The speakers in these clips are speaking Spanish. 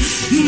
Yeah.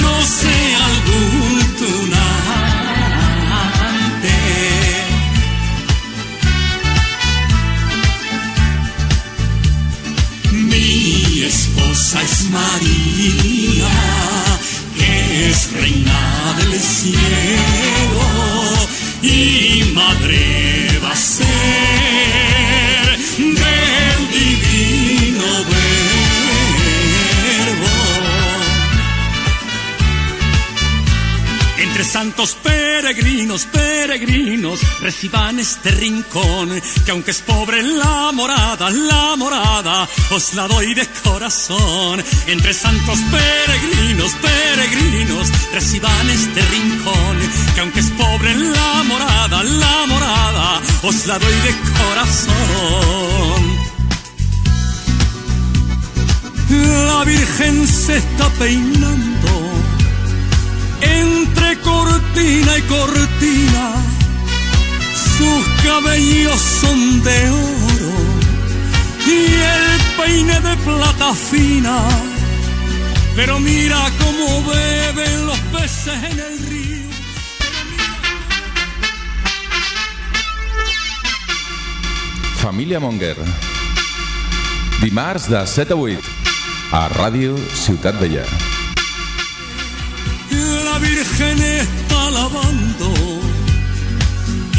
Reciban este rincón, que aunque es pobre la morada, la morada, os la doy de corazón. Entre santos peregrinos, peregrinos, reciban este rincón, que aunque es pobre la morada, la morada, os la doy de corazón. La Virgen se está peinando entre cortina y cortina. Sus cabellos son de oro y el peine de plata fina. Pero mira cómo beben los peces en el río. Família Monger. Dimarts de 7 a 8 a Ràdio Ciutat Vella. La Virgen está lavando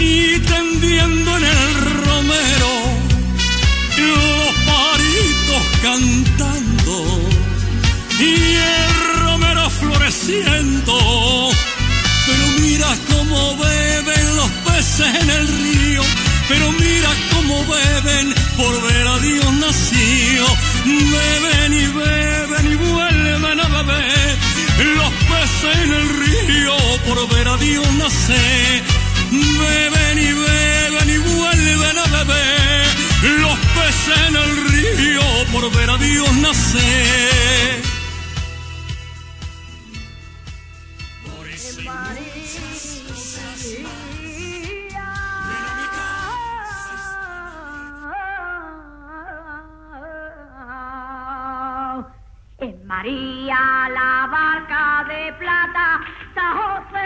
y tendiendo en el romero los paritos cantando y el romero floreciendo. Pero mira cómo beben los peces en el río, pero mira cómo beben por ver a Dios nacido. Beben y beben y vuelven a beber los peces en el río por ver a Dios nacer. Beben y beben y vuelven a beber los peces en el río por ver a Dios nacer. Es María la barca de plata, San José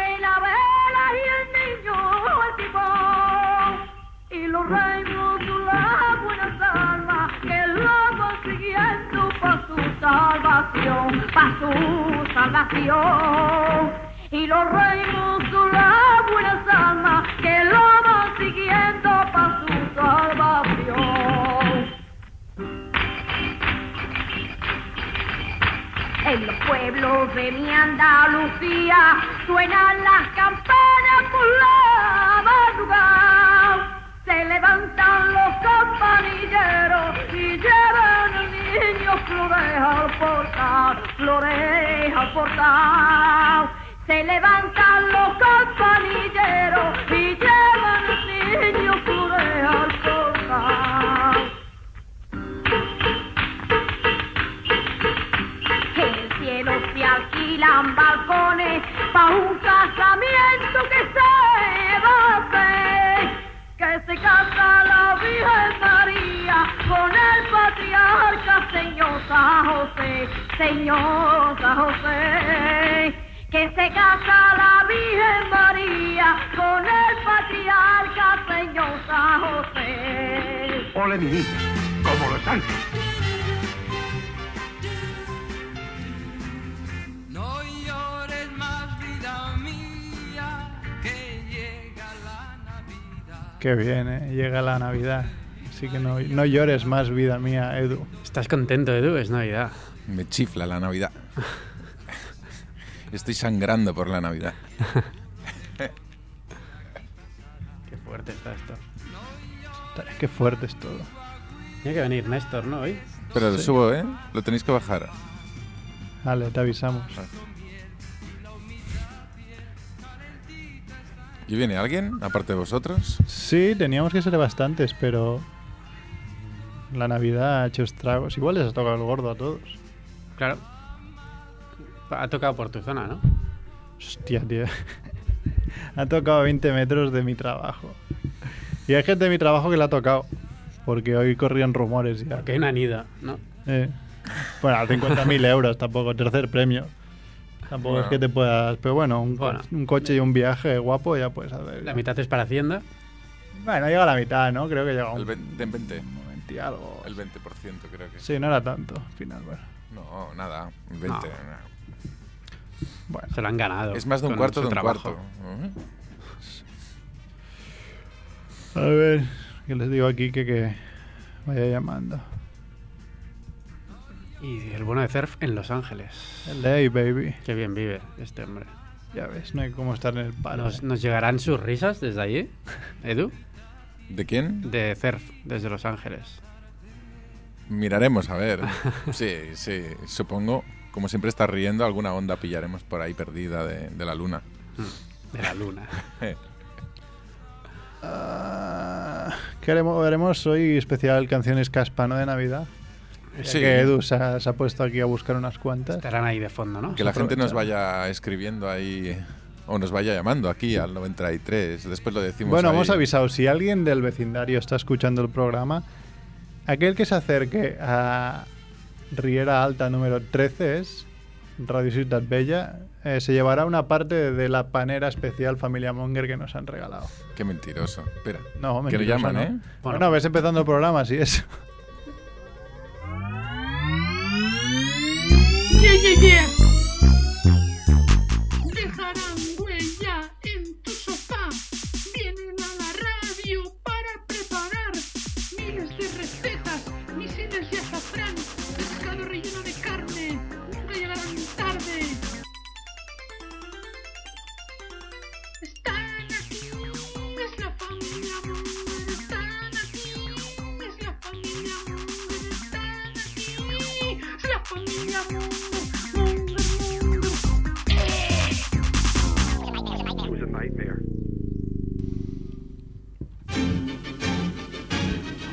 para su salvación. Y los reinos la buenas almas que lo van siguiendo para su salvación. En los pueblos de mi Andalucía suenan las campanas por la madrugada. Se levantan los campanilleros y llevan al niño flores al portal, flores al portal. Se levantan los campanilleros y llevan al niño flores al portal. El cielo se alquilan balcones para un casamiento que se va a hacer. Que se casa la Virgen María con el patriarca Señor San José, Señor San José. Que se casa la Virgen María con el patriarca Señor San José. Ole mi niña, como los ángeles. Qué bien, ¿eh? Llega la Navidad. Así que no, no llores más, vida mía, Edu. Estás contento, Edu, es Navidad. Me chifla la Navidad. Estoy sangrando por la Navidad. Qué fuerte está esto. Qué fuerte es todo. Tiene que venir Néstor, ¿no? Hoy. Pero lo subo, ¿eh? Lo tenéis que bajar. Vale, te avisamos. ¿Y viene alguien, aparte de vosotros? Sí, teníamos que ser bastantes, pero la Navidad ha hecho estragos. Igual les ha tocado el gordo a todos. Claro. Ha tocado por tu zona, ¿no? Hostia, tío. ha tocado a 20 metros de mi trabajo. Y hay gente de mi trabajo que le ha tocado. Porque hoy corrían rumores ya. Que hay una nida, ¿no? Eh. Bueno, 50.000 euros tampoco, tercer premio. Tampoco Bueno. es que te puedas. Pero bueno, un, co- Bueno. un coche y un viaje guapo ya puedes hacer. La mitad es para Hacienda. Bueno, llega a la mitad, ¿no? Creo que llega a un, El 20, en 20. un 20 y algo. El 20% creo que. Sí, no era tanto al final, bueno. No, nada. un 20. No. Bueno, Se lo han ganado. Es más de un cuarto de un trabajo. cuarto. ¿eh? a ver, que les digo aquí que, que vaya llamando. Y el bueno de Cerf en Los Ángeles. LA, baby. Qué bien vive este hombre. Ya ves, no hay cómo estar en el paro. ¿Nos, ¿eh? nos llegarán sus risas desde allí, Edu? ¿De quién? De Cerf, desde Los Ángeles. Miraremos, a ver. Sí, sí, supongo. Como siempre está riendo, alguna onda pillaremos por ahí perdida de, de la luna. De la luna. Ah, ¿Qué haremos, hoy especial canciones caspa, ¿no? De Navidad. Sí. que Edu se ha, se ha puesto aquí a buscar unas cuantas. Estarán ahí de fondo, ¿no? Que la gente nos vaya escribiendo ahí o nos vaya llamando aquí al 93. Después lo decimos. Bueno, ahí. hemos avisado, si alguien del vecindario está escuchando el programa, aquel que se acerque a Riera Alta número 13 es Radio Ciudad Bella, eh, se llevará una parte de la panera especial Familia Monger que nos han regalado. Qué mentiroso. Espera. No, que le mentiroso, llaman, no. ¿eh? Bueno, Bueno. ves empezando el programa, así es. Yeah, yeah, yeah.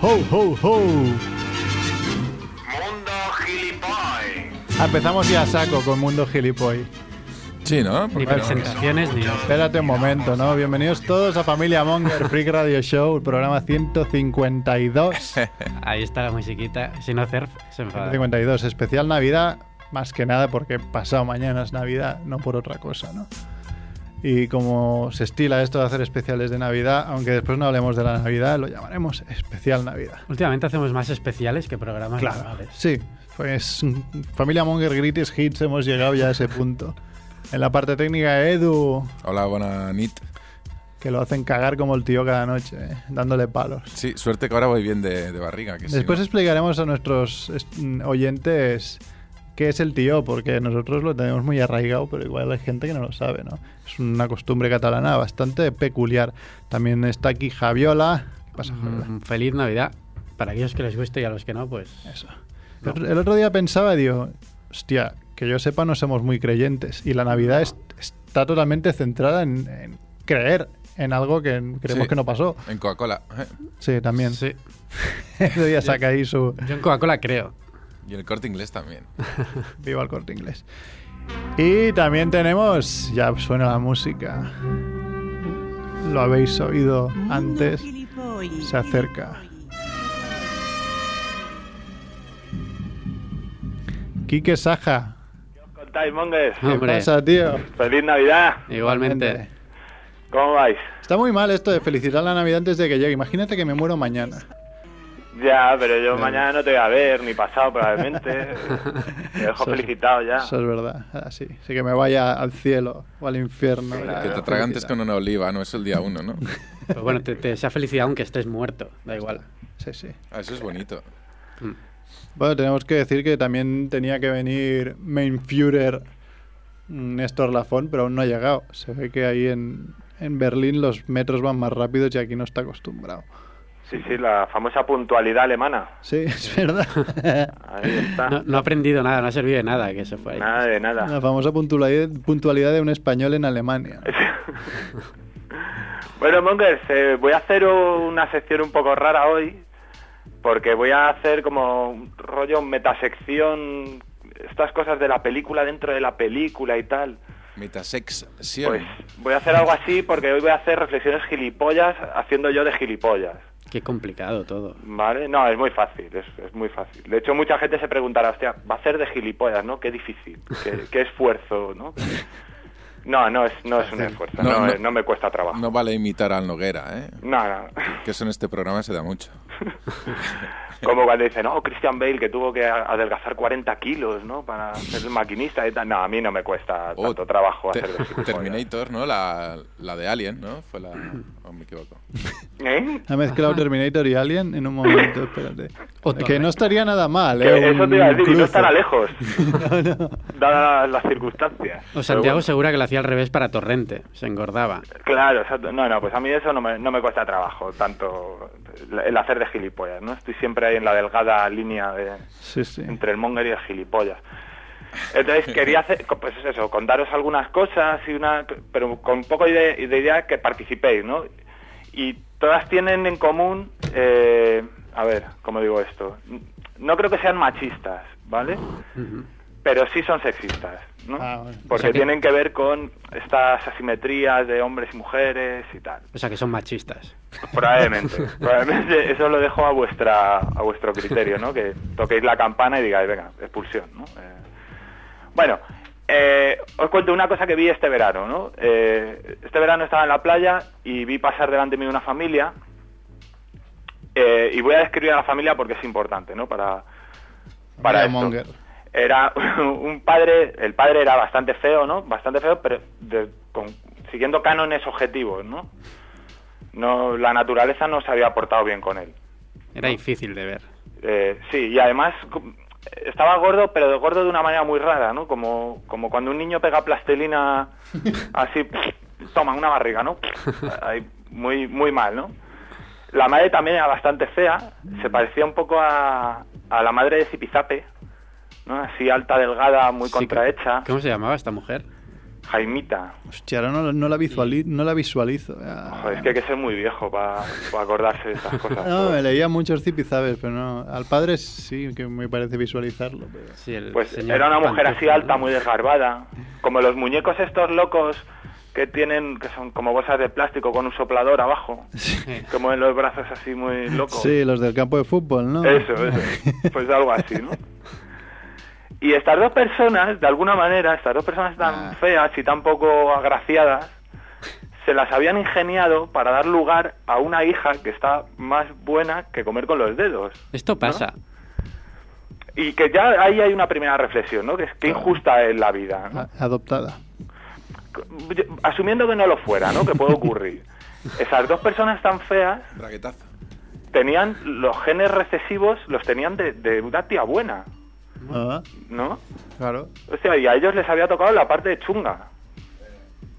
¡Ho, ho, ho! Mundo Gilipoy. Ah, Empezamos ya a saco con Mundo Gilipoy. Sí, ¿no? Ni Porque no- presentaciones ni. Espérate un momento, ¿no? Bienvenidos todos a Familia Monger Freak Radio Show, el programa 152. Ahí está la musiquita. Si no, Cerf se enfada. 152, especial Navidad, más que nada porque pasado mañana es Navidad, no por otra cosa, ¿no? Y como se estila esto de hacer especiales de Navidad, aunque después no hablemos de la Navidad, lo llamaremos especial Navidad. Últimamente hacemos más especiales que programas Claro, normales. sí, pues Familia Monger Greatest Hits hemos llegado ya a ese punto. En la parte técnica, Edu, Hola, buena nit. que lo hacen cagar como el tío cada noche, ¿eh? dándole palos. Sí, suerte que ahora voy bien de, de barriga. Que si Después no- explicaremos a nuestros est- oyentes qué es el tío, porque nosotros lo tenemos muy arraigado, pero igual hay gente que no lo sabe, ¿no? Es una costumbre catalana bastante peculiar. También está aquí Javiola. ¿Qué pasa, Javiola? Mm, Feliz Navidad. Para aquellos que les guste y a los que no, pues. Eso. El, otro, el otro día pensaba, digo, hostia, que yo sepa no somos muy creyentes y la Navidad es- está totalmente centrada en, en creer en algo que creemos Sí. que no pasó. En Coca-Cola. ¿eh? Sí, también. Sí. Ese día saca ahí su Yo en Coca-Cola creo. Y el corte inglés también. viva el corte inglés. Y también tenemos, ya suena la música. Lo habéis oído antes. Se acerca. Quique Saja. contáis? ¿Qué Hombre, pasa, tío? Feliz Navidad. igualmente. ¿Cómo vais? Está muy mal esto de felicitar la Navidad antes de que llegue. Imagínate que me muero mañana. Ya, pero yo mañana no te voy a ver, ni pasado probablemente. Te dejo Eso es- felicitado ya. Eso es verdad. Así. Así que me vaya al cielo o al infierno. Que te atragantes con una oliva, no es el día uno, ¿no? Pero bueno, te, te desea felicidad aunque estés muerto. Da igual. Sí, sí. Ah, eso es bonito. Bueno, tenemos que decir que también tenía que venir Main Führer mm, Néstor Lafón, pero aún no ha llegado. Se ve que ahí en, en Berlín los metros van más rápidos y aquí no está acostumbrado. Sí, sí, la famosa puntualidad alemana. Sí, es verdad. Ahí está. No, no ha aprendido nada, no ha servido de nada que se fue ahí. Nada de nada. La famosa puntualidad, puntualidad de un español en Alemania. bueno, Mongers, eh, voy a hacer una sección un poco rara hoy, porque voy a hacer como un rollo metasección, estas cosas de la película dentro de la película y tal. Metasección. Pues voy a hacer algo así porque hoy voy a hacer reflexiones gilipollas haciendo yo de gilipollas. Qué complicado todo. ¿Vale? No, es muy fácil, es, es muy fácil. De hecho, mucha gente se preguntará, hostia, va a ser de gilipollas, ¿no? Qué difícil, qué, qué esfuerzo, ¿no? No, no es, no es un esfuerzo, No, no, no. eh, no me cuesta trabajo. No vale imitar al Noguera, ¿eh? No, no. Que eso en este programa se da mucho. Como cuando dicen, no, Christian Bale que tuvo que adelgazar 40 kilos, ¿no? Para ser el maquinista y tal. No, a mí no me cuesta Oh, tanto trabajo hacer de gilipollas. Terminator, ¿no? La, la de Alien, ¿no? Fue la... ¿O me equivoco? ¿Eh? Ha mezclado Terminator y Alien en un momento, espérate. Que no estaría nada mal, Que ¿eh? eso te iba a decir, y no estará lejos, No, no. dadas las circunstancias. O Santiago bueno. segura que lo hacía al revés para Torrente. Se engordaba. Claro, exacto. No, no, pues a mí eso no me, no me cuesta trabajo, tanto el hacer de gilipollas, ¿no? Estoy siempre ahí en la delgada línea de, Sí, sí. entre el monger y el gilipollas. Entonces quería hacer, pues eso, contaros algunas cosas y una, pero con un poco de, de idea que participéis, ¿no? Y todas tienen en común, eh, a ver, ¿cómo digo esto? No creo que sean machistas, ¿vale? Pero sí son sexistas, ¿no? Ah, bueno. Porque O sea que- tienen que ver con estas asimetrías de hombres y mujeres y tal. O sea que son machistas. Probablemente, probablemente eso lo dejo a vuestra a vuestro criterio, ¿no? Que toquéis la campana y digáis, venga, expulsión, ¿no? Eh, bueno, eh, os cuento una cosa que vi este verano, ¿no? Eh, este verano estaba en la playa y vi pasar delante mío una familia eh, y voy a describir a la familia porque es importante, ¿no? Para para esto. Era un padre, el padre era bastante feo, ¿no? Bastante feo, pero de- con- siguiendo cánones objetivos, ¿no? No, la naturaleza no se había portado bien con él. Era difícil de ver. Eh, sí, y además estaba gordo, pero de gordo de una manera muy rara, ¿no? Como, como cuando un niño pega plastelina así, toma una barriga, ¿no? Ahí, muy, muy mal, ¿no? La madre también era bastante fea, se parecía un poco a, a la madre de Zipizape, ¿no? Así alta, delgada, muy Sí, contrahecha. ¿Cómo se llamaba esta mujer? Jaimita. Hostia, ahora no, no la visuali- no la visualizo. Ah. Joder, es que hay que ser muy viejo para acordarse de estas cosas. No, me leía muchos zipizabes, pero no. Al padre sí que me parece visualizarlo. pero- Sí, el Pues señor era una mujer así alta, muy desgarbada, como los muñecos estos locos que tienen, que son como bolsas de plástico con un soplador abajo, Sí. que mueven los brazos así muy locos. Sí, los del campo de fútbol, ¿no? Eso, eso. Pues algo así, ¿no? Y estas dos personas, de alguna manera, estas dos personas tan Ah. feas y tan poco agraciadas, se las habían ingeniado para dar lugar a una hija que está más buena que comer con los dedos. Esto pasa. Y que ya ahí hay una primera reflexión, ¿no? Que es que injusta es la vida, Adoptada. Asumiendo que no lo fuera, ¿no? Que puede ocurrir. Esas dos personas tan feas Braguetazo. tenían los genes recesivos, los tenían de, de una tía buena, Ah, ¿no? claro. O sea, y a ellos les había tocado la parte de chunga,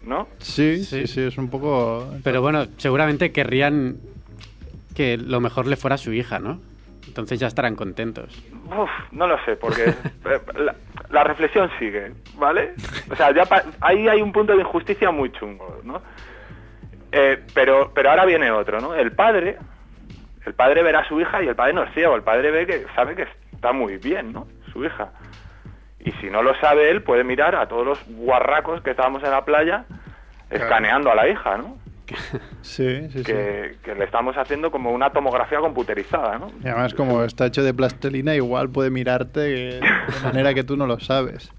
¿no? Sí, Sí. sí, sí, es un poco. Pero bueno, seguramente querrían que lo mejor le fuera a su hija, ¿no? Entonces ya estarán contentos. Uf, no lo sé, porque eh, la, la reflexión sigue, ¿vale? O sea, ya pa- ahí hay un punto de injusticia muy chungo, ¿no? Eh, pero, pero ahora viene otro, ¿no? El padre, el padre verá a su hija y el padre no es ciego, el padre ve que sabe que está muy bien, ¿no? Su hija. Y si no lo sabe él, puede mirar a todos los guarracos que estábamos en la playa escaneando a la hija, ¿no? Sí, sí, sí. Que, que le estamos haciendo como una tomografía computerizada, ¿no? Y además, como está hecho de plastelina, igual puede mirarte de manera que tú no lo sabes.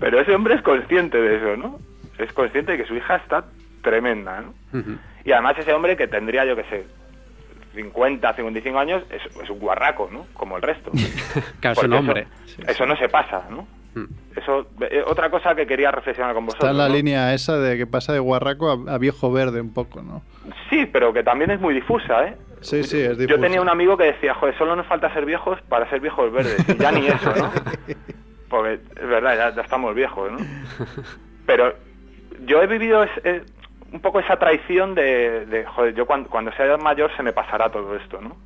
Pero ese hombre es consciente de eso, ¿no? Es consciente de que su hija está tremenda, ¿no? Y además ese hombre que tendría, yo qué sé, 50, 55 años, es, es un guarraco, ¿no? Como el resto. Claro, un hombre. Eso, eso no se pasa, ¿no? Mm. Eso, eh, otra cosa que quería reflexionar con vosotros. Está en la ¿no? línea esa de que pasa de guarraco a, a viejo verde un poco, ¿no? Sí, pero que también es muy difusa, ¿eh? Sí, sí, es Yo difusa. tenía un amigo que decía, joder, solo nos falta ser viejos para ser viejos verdes. Y ya ni eso, ¿no? Porque es verdad, ya, ya estamos viejos, ¿no? Pero yo he vivido es- es un poco esa traición de, de, joder, yo cuando, cuando sea mayor se me pasará todo esto, ¿no?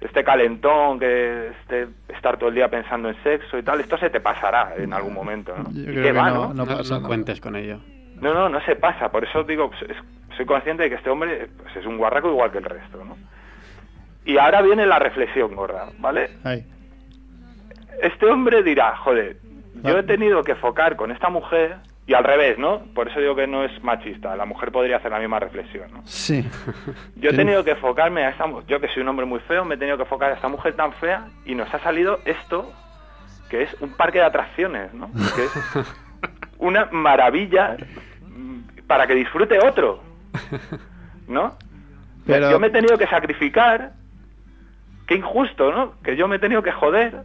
Este calentón, que este, estar todo el día pensando en sexo y tal, esto se te pasará en algún momento, ¿no? Yo ¿Y creo qué que va, no, no? pasa no cuentes con ello. No, no, no se pasa. Por eso digo, pues, es- soy consciente de que este hombre pues, es un guarraco igual que el resto, ¿no? Y ahora viene la reflexión, gorda, ¿vale? Ay, Este hombre dirá, joder, yo he tenido que focar con esta mujer Y al revés, ¿no? Por eso digo que no es machista. La mujer podría hacer la misma reflexión, ¿no? Sí. Yo he tenido que enfocarme a esta mu- yo que soy un hombre muy feo, me he tenido que enfocar a esta mujer tan fea y nos ha salido esto, que es un parque de atracciones, ¿no? Que es una maravilla mm, para que disfrute otro, ¿no? Pero- Yo me he tenido que sacrificar, qué injusto, ¿no? Que yo me he tenido que joder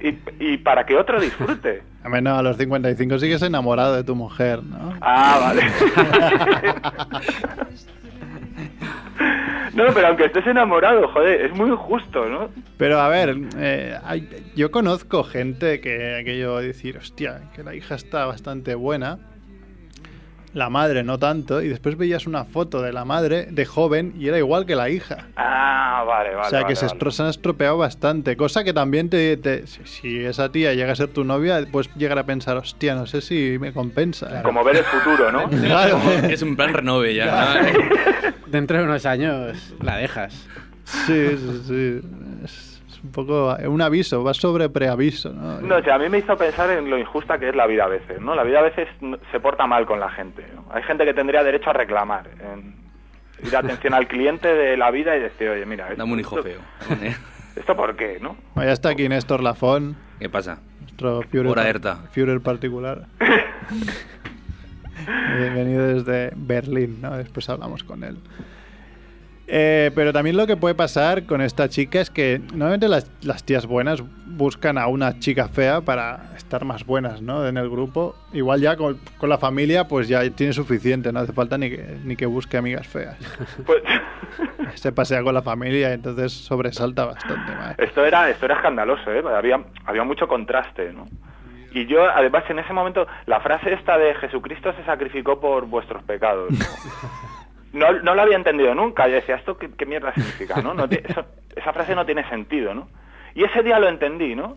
y, y para que otro disfrute. A menos a los 55 sigues enamorado de tu mujer, ¿no? Ah, vale. No, pero aunque estés enamorado, joder, es muy injusto, ¿no? Pero a ver, eh, hay- yo conozco gente que aquello de decir, hostia, que la hija está bastante buena, la madre no tanto, y después veías una foto de la madre de joven y era igual que la hija. Ah, vale, vale. o sea, vale, que se, vale. estro- se han estropeado bastante, cosa que también te, te- si, si esa tía llega a ser tu novia, puedes llegar a pensar, hostia, no sé si me compensa. Como ver el futuro, ¿no? Claro. Es un plan renove ya. ¿no? Dentro de unos años la dejas. Sí, sí, sí. Es, un poco un aviso, va sobre preaviso, ¿no? No, o sea, a mí me hizo pensar en lo injusta que es la vida a veces, ¿no? La vida a veces se porta mal con la gente. ¿no? Hay gente que tendría derecho a reclamar, en ir a atención al cliente de la vida y decir, oye, mira, Dame un hijo esto- feo. ¿Esto por qué, no? Bueno, ya está aquí Néstor Lafón, ¿Qué pasa? nuestro Führer. Führer particular. Bienvenido desde Berlín, ¿no? Después hablamos con él. Eh, pero también lo que puede pasar con esta chica es que normalmente las, las tías buenas buscan a una chica fea para estar más buenas, ¿no? En el grupo. Igual ya con, con la familia, pues ya tiene suficiente, no hace falta ni que, ni que busque amigas feas. Pues Se pasea con la familia, entonces sobresalta bastante más. esto era esto era escandaloso, ¿eh? Había, había mucho contraste, ¿no? Y yo, además, en ese momento, la frase esta de Jesucristo se sacrificó por vuestros pecados, ¿no? No, no lo había entendido nunca. Yo decía, ¿esto qué, qué mierda significa, no? no eso- esa frase no tiene sentido, ¿no? Y ese día lo entendí, ¿no?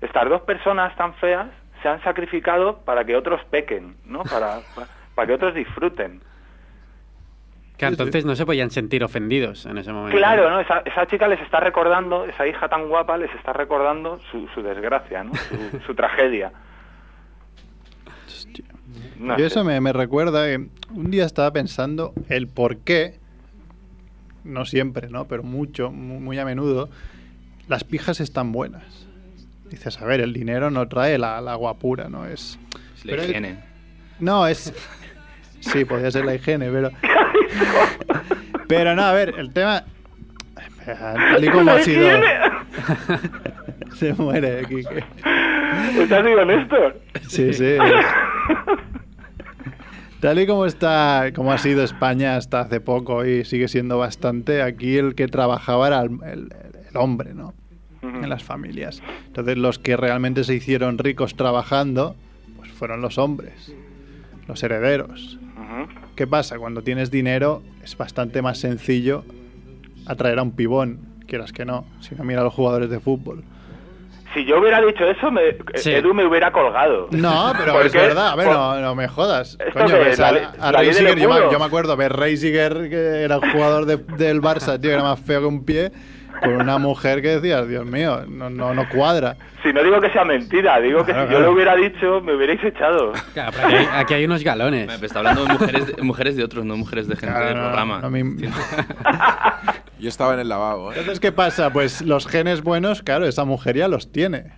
Estas dos personas tan feas se han sacrificado para que otros pequen, ¿no? Para, para, para que otros disfruten. Que entonces no se podían sentir ofendidos en ese momento. Claro, ¿no? Esa, esa chica les está recordando, esa hija tan guapa les está recordando su, su desgracia, ¿no? Su, su tragedia. No y eso me, me recuerda que un día estaba pensando el por qué, no siempre, ¿no? Pero mucho, mu- muy, a menudo, las pijas están buenas. Dices, a ver, el dinero no trae la, la guapura, ¿no? Es... Es la el- higiene. No, es... Sí, podría ser la higiene, pero... Pero no, a ver, el tema... Tal y como ha sido... Se muere, Kike. ¿Estás digo, Néstor? Sí, sí. Tal y como está, como ha sido España hasta hace poco y sigue siendo bastante, aquí el que trabajaba era el, el- el hombre, ¿no? En las familias. Entonces los que realmente se hicieron ricos trabajando, pues fueron los hombres, los herederos. ¿Qué pasa? Cuando tienes dinero es bastante más sencillo atraer a un pibón, quieras que no, si no mira a los jugadores de fútbol. Si yo hubiera dicho eso, me- Sí. Edu me hubiera colgado. No, pero ¿Por es qué? verdad. A ver, no, no me jodas. Coño, que ves la a, a Reisiger, yo, me, yo me acuerdo ver Reisiger, que era el jugador de- del Barça, tío, que era más feo que un pie, con una mujer que decías, Dios mío, no, no, no cuadra. Si no digo que sea mentira, digo que Claro, si yo claro. lo hubiera dicho, me hubierais echado. Claro, pero aquí, hay, aquí hay unos galones. Me está hablando de mujeres de, mujeres de otros, no mujeres de gente Claro, del no, programa. no Yo estaba en el lavabo, ¿eh? Entonces, ¿qué pasa? Pues los genes buenos, claro, esa mujer ya los tiene.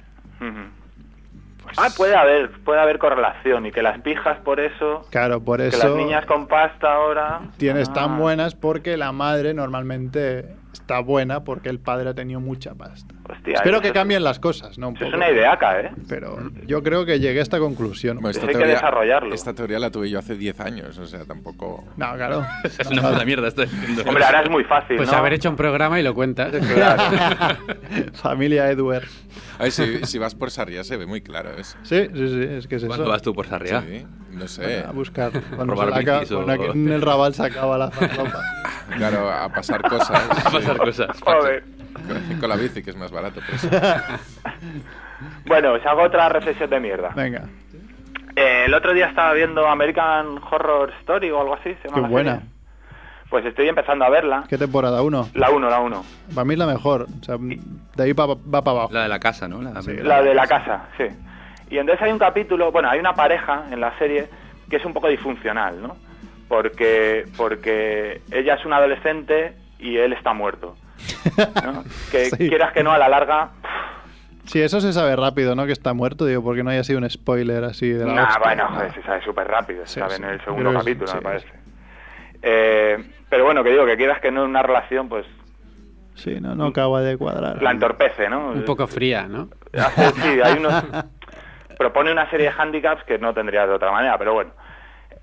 Pues Ah, puede haber, puede haber correlación y que las pijas por eso, Claro, por que eso las niñas con pasta ahora tienes Ah. tan buenas porque la madre normalmente está buena porque el padre ha tenido mucha pasta. Hostia, Espero que es- cambien las cosas, ¿no? Un Eso es poco. una ideaca, ¿eh? Pero yo creo que llegué a esta conclusión. Bueno, esta Hay que teoría, desarrollarlo. esta teoría la tuve yo hace 10 años, o sea, tampoco... No, claro. Es una puta mierda esto diciendo. Hombre, ahora es muy fácil, Pues ¿no? haber hecho un programa y lo cuentas. Claro. Familia Edward. A ver, si, si vas por Sarriá se ve muy claro eso. Sí, sí, sí, es que es ¿Cuándo eso. vas tú por Sarriá? Sí, no sé. A buscar. Cuando Robar bicis o- en el rabal se acaba la ropa. Claro, a pasar cosas. Pasar cosas. Joder. Con, con la bici, que es más barato. Pues. Bueno, os hago otra reflexión de mierda. Venga, Eh, el otro día estaba viendo American Horror Story o algo así. ¿se llama qué la buena. serie? Pues estoy empezando a verla. ¿Qué temporada? ¿Uno? La 1, la 1. Para mí es la mejor. O sea, de ahí pa- va para abajo. La de la casa, ¿no? La, Sí, La de la casa, sí. Y entonces hay un capítulo, bueno, hay una pareja en la serie que es un poco disfuncional, ¿no? Porque, porque ella es una adolescente y él está muerto. ¿no? Que Sí. quieras que no, a la larga, Sí, eso se sabe rápido, ¿no? Que está muerto, digo, porque no haya sido un spoiler así de la Nah, hostia, bueno, ¿no? joder, se sabe súper rápido, se Sí, sabe sí. en el segundo sí, capítulo, sí, me parece. Eh, pero bueno, que digo, que quieras que no, una relación, pues Sí, no, no acaba de cuadrar. la entorpece, ¿no? Un poco fría, ¿no? Sí, hay unos... Propone una serie de handicaps que no tendría de otra manera, pero bueno.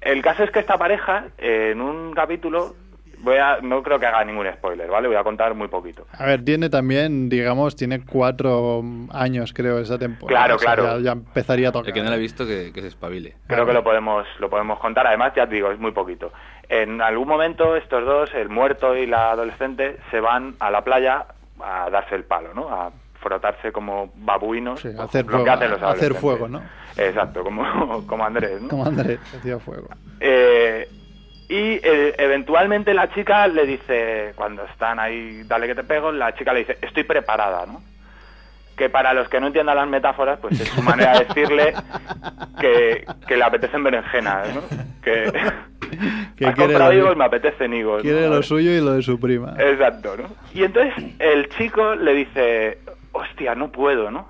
El caso es que esta pareja, en un capítulo, voy a, no creo que haga ningún spoiler, ¿vale? Voy a contar muy poquito. A ver, tiene también, digamos, tiene cuatro años, creo, esa temporada. Claro, O sea, claro. Ya, ya empezaría a tocar. El que no lo ha visto, que, que se espabile. Creo que lo podemos, lo podemos contar. Además, ya te digo, es muy poquito. En algún momento estos dos, el muerto y la adolescente, se van a la playa a darse el palo, ¿no? A frotarse como babuinos. Sí, hacer fuego, los hacer fuego, ¿no? Exacto, como, como Andrés, ¿no? Como Andrés, hacía fuego. Eh, y eh, eventualmente la chica le dice, cuando están ahí, dale que te pego, la chica le dice, estoy preparada, ¿no? Que para los que no entiendan las metáforas, pues es su manera de decirle que, que le apetecen berenjenas, ¿no? Que, Que has comprado higos, me apetecen higos. Quiere ¿no? lo suyo y lo de su prima. Exacto, ¿no? Y entonces el chico le dice, hostia, no puedo, ¿no?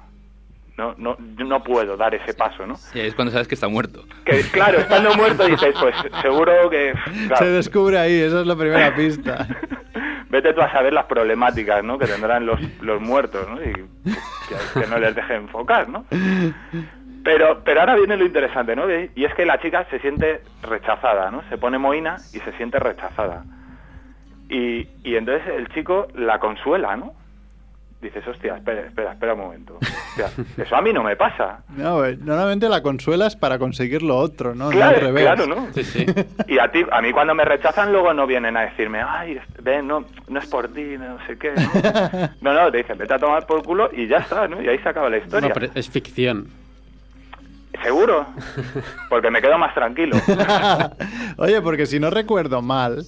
No, no, yo no puedo dar ese paso, ¿no? Y ahí es cuando sabes que está muerto. Que claro, estando muerto dices, pues seguro que... claro, Se descubre ahí, esa es la primera pista. Vete tú a saber las problemáticas, ¿no? Que tendrán los, los muertos, ¿no? Y que, que no les deje enfocar, ¿no? Pero, pero ahora viene lo interesante, ¿no? Y es que la chica se siente rechazada, ¿no? Se pone mohina y se siente rechazada. Y, y entonces el chico la consuela, ¿no? Dices, hostia, espera, espera, espera un momento. Eso a mí no me pasa. No, eh, normalmente la consuelas para conseguir lo otro, ¿no? No Claro, al revés. claro, ¿no? Sí, sí. Y a ti, a mí cuando me rechazan luego no vienen a decirme, ay, ven, no, no es por ti, no sé qué. No, no, no te dicen, vete a tomar por culo y ya está, ¿no? Y ahí se acaba la historia. No, pero es ficción. Seguro, porque me quedo más tranquilo. Oye, porque si no recuerdo mal,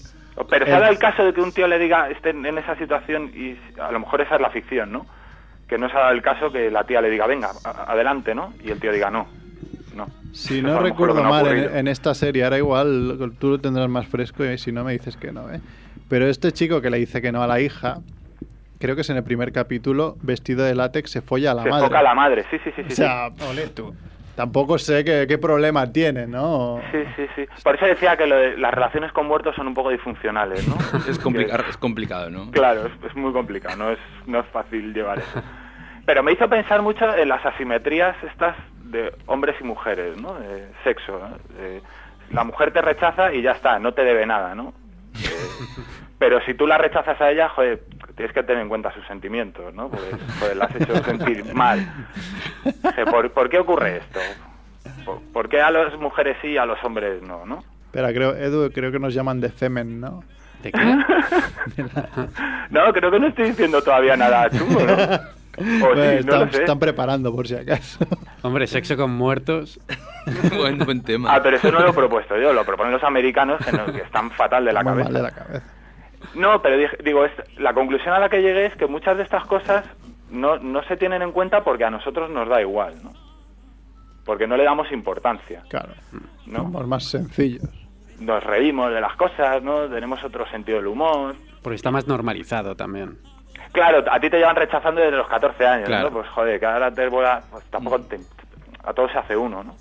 Pero se El- ha dado el caso de que un tío le diga, esté en esa situación y a lo mejor esa es la ficción, ¿no? Que no se ha dado el caso que la tía le diga, venga, adelante, ¿no? Y el tío diga, no, no. si no recuerdo no mal, en, esta serie, ahora igual tú lo tendrás más fresco y si no me dices que no, ¿eh? Pero este chico que le dice que no a la hija, creo que es en el primer capítulo, vestido de látex, se folla a la se madre. enfoca a la madre, sí, sí, sí, sí. o sea, ole tú. Tampoco sé qué, qué problema tiene, ¿no? sí. Sí, sí. Por eso decía que lo de- las relaciones con muertos son un poco disfuncionales, ¿no? Es, complica- es complicado, ¿no? Claro, es, es muy complicado, no es, no es fácil llevar eso. Pero me hizo pensar mucho en las asimetrías estas de hombres y mujeres, ¿no? De sexo. ¿no? De- la mujer te rechaza y ya está, no te debe nada, ¿no? Pero si tú la rechazas a ella, joder, tienes que tener en cuenta sus sentimientos, ¿no? Porque, joder, la has hecho sentir mal. ¿Por, por qué ocurre esto? ¿Por, por qué a las mujeres sí y a los hombres no, no? Espera, creo, Edu, creo que nos llaman de Femen, ¿no? ¿De qué? No, creo que no estoy diciendo todavía nada chungo, ¿no? O Bueno, sí, no están, lo sé. están preparando por si acaso. Hombre, sexo con muertos. buen, buen tema. Ah, pero eso no lo he propuesto yo, lo proponen los americanos que, no- que están fatal de la Muy cabeza. mal de la cabeza. No, pero dije- digo, es- la conclusión a la que llegué es que muchas de estas cosas no, no se tienen en cuenta porque a nosotros nos da igual, ¿no? Porque no le damos importancia, Claro. ¿no? Somos más sencillos. Nos reímos de las cosas, ¿no? Tenemos otro sentido del humor. Porque está más normalizado también. Claro, a ti te llevan rechazando desde los 14 años, Claro. ¿no? Pues joder, que ahora te voy a... Pues tampoco te- a todo se hace uno, ¿no?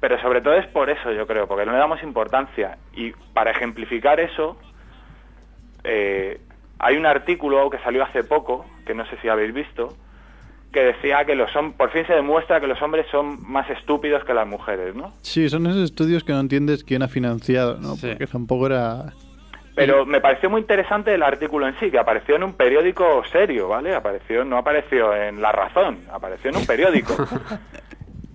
Pero sobre todo es por eso, yo creo, porque no le damos importancia. Y para ejemplificar eso, eh, hay un artículo que salió hace poco, que no sé si habéis visto, que decía que los por fin se demuestra que los hombres son más estúpidos que las mujeres, ¿no? Sí, son esos estudios que no entiendes quién ha financiado, ¿no? Sí. Porque tampoco era... Pero me pareció muy interesante el artículo en sí, que apareció en un periódico serio, ¿vale? Apareció, no apareció en La Razón, apareció en un periódico.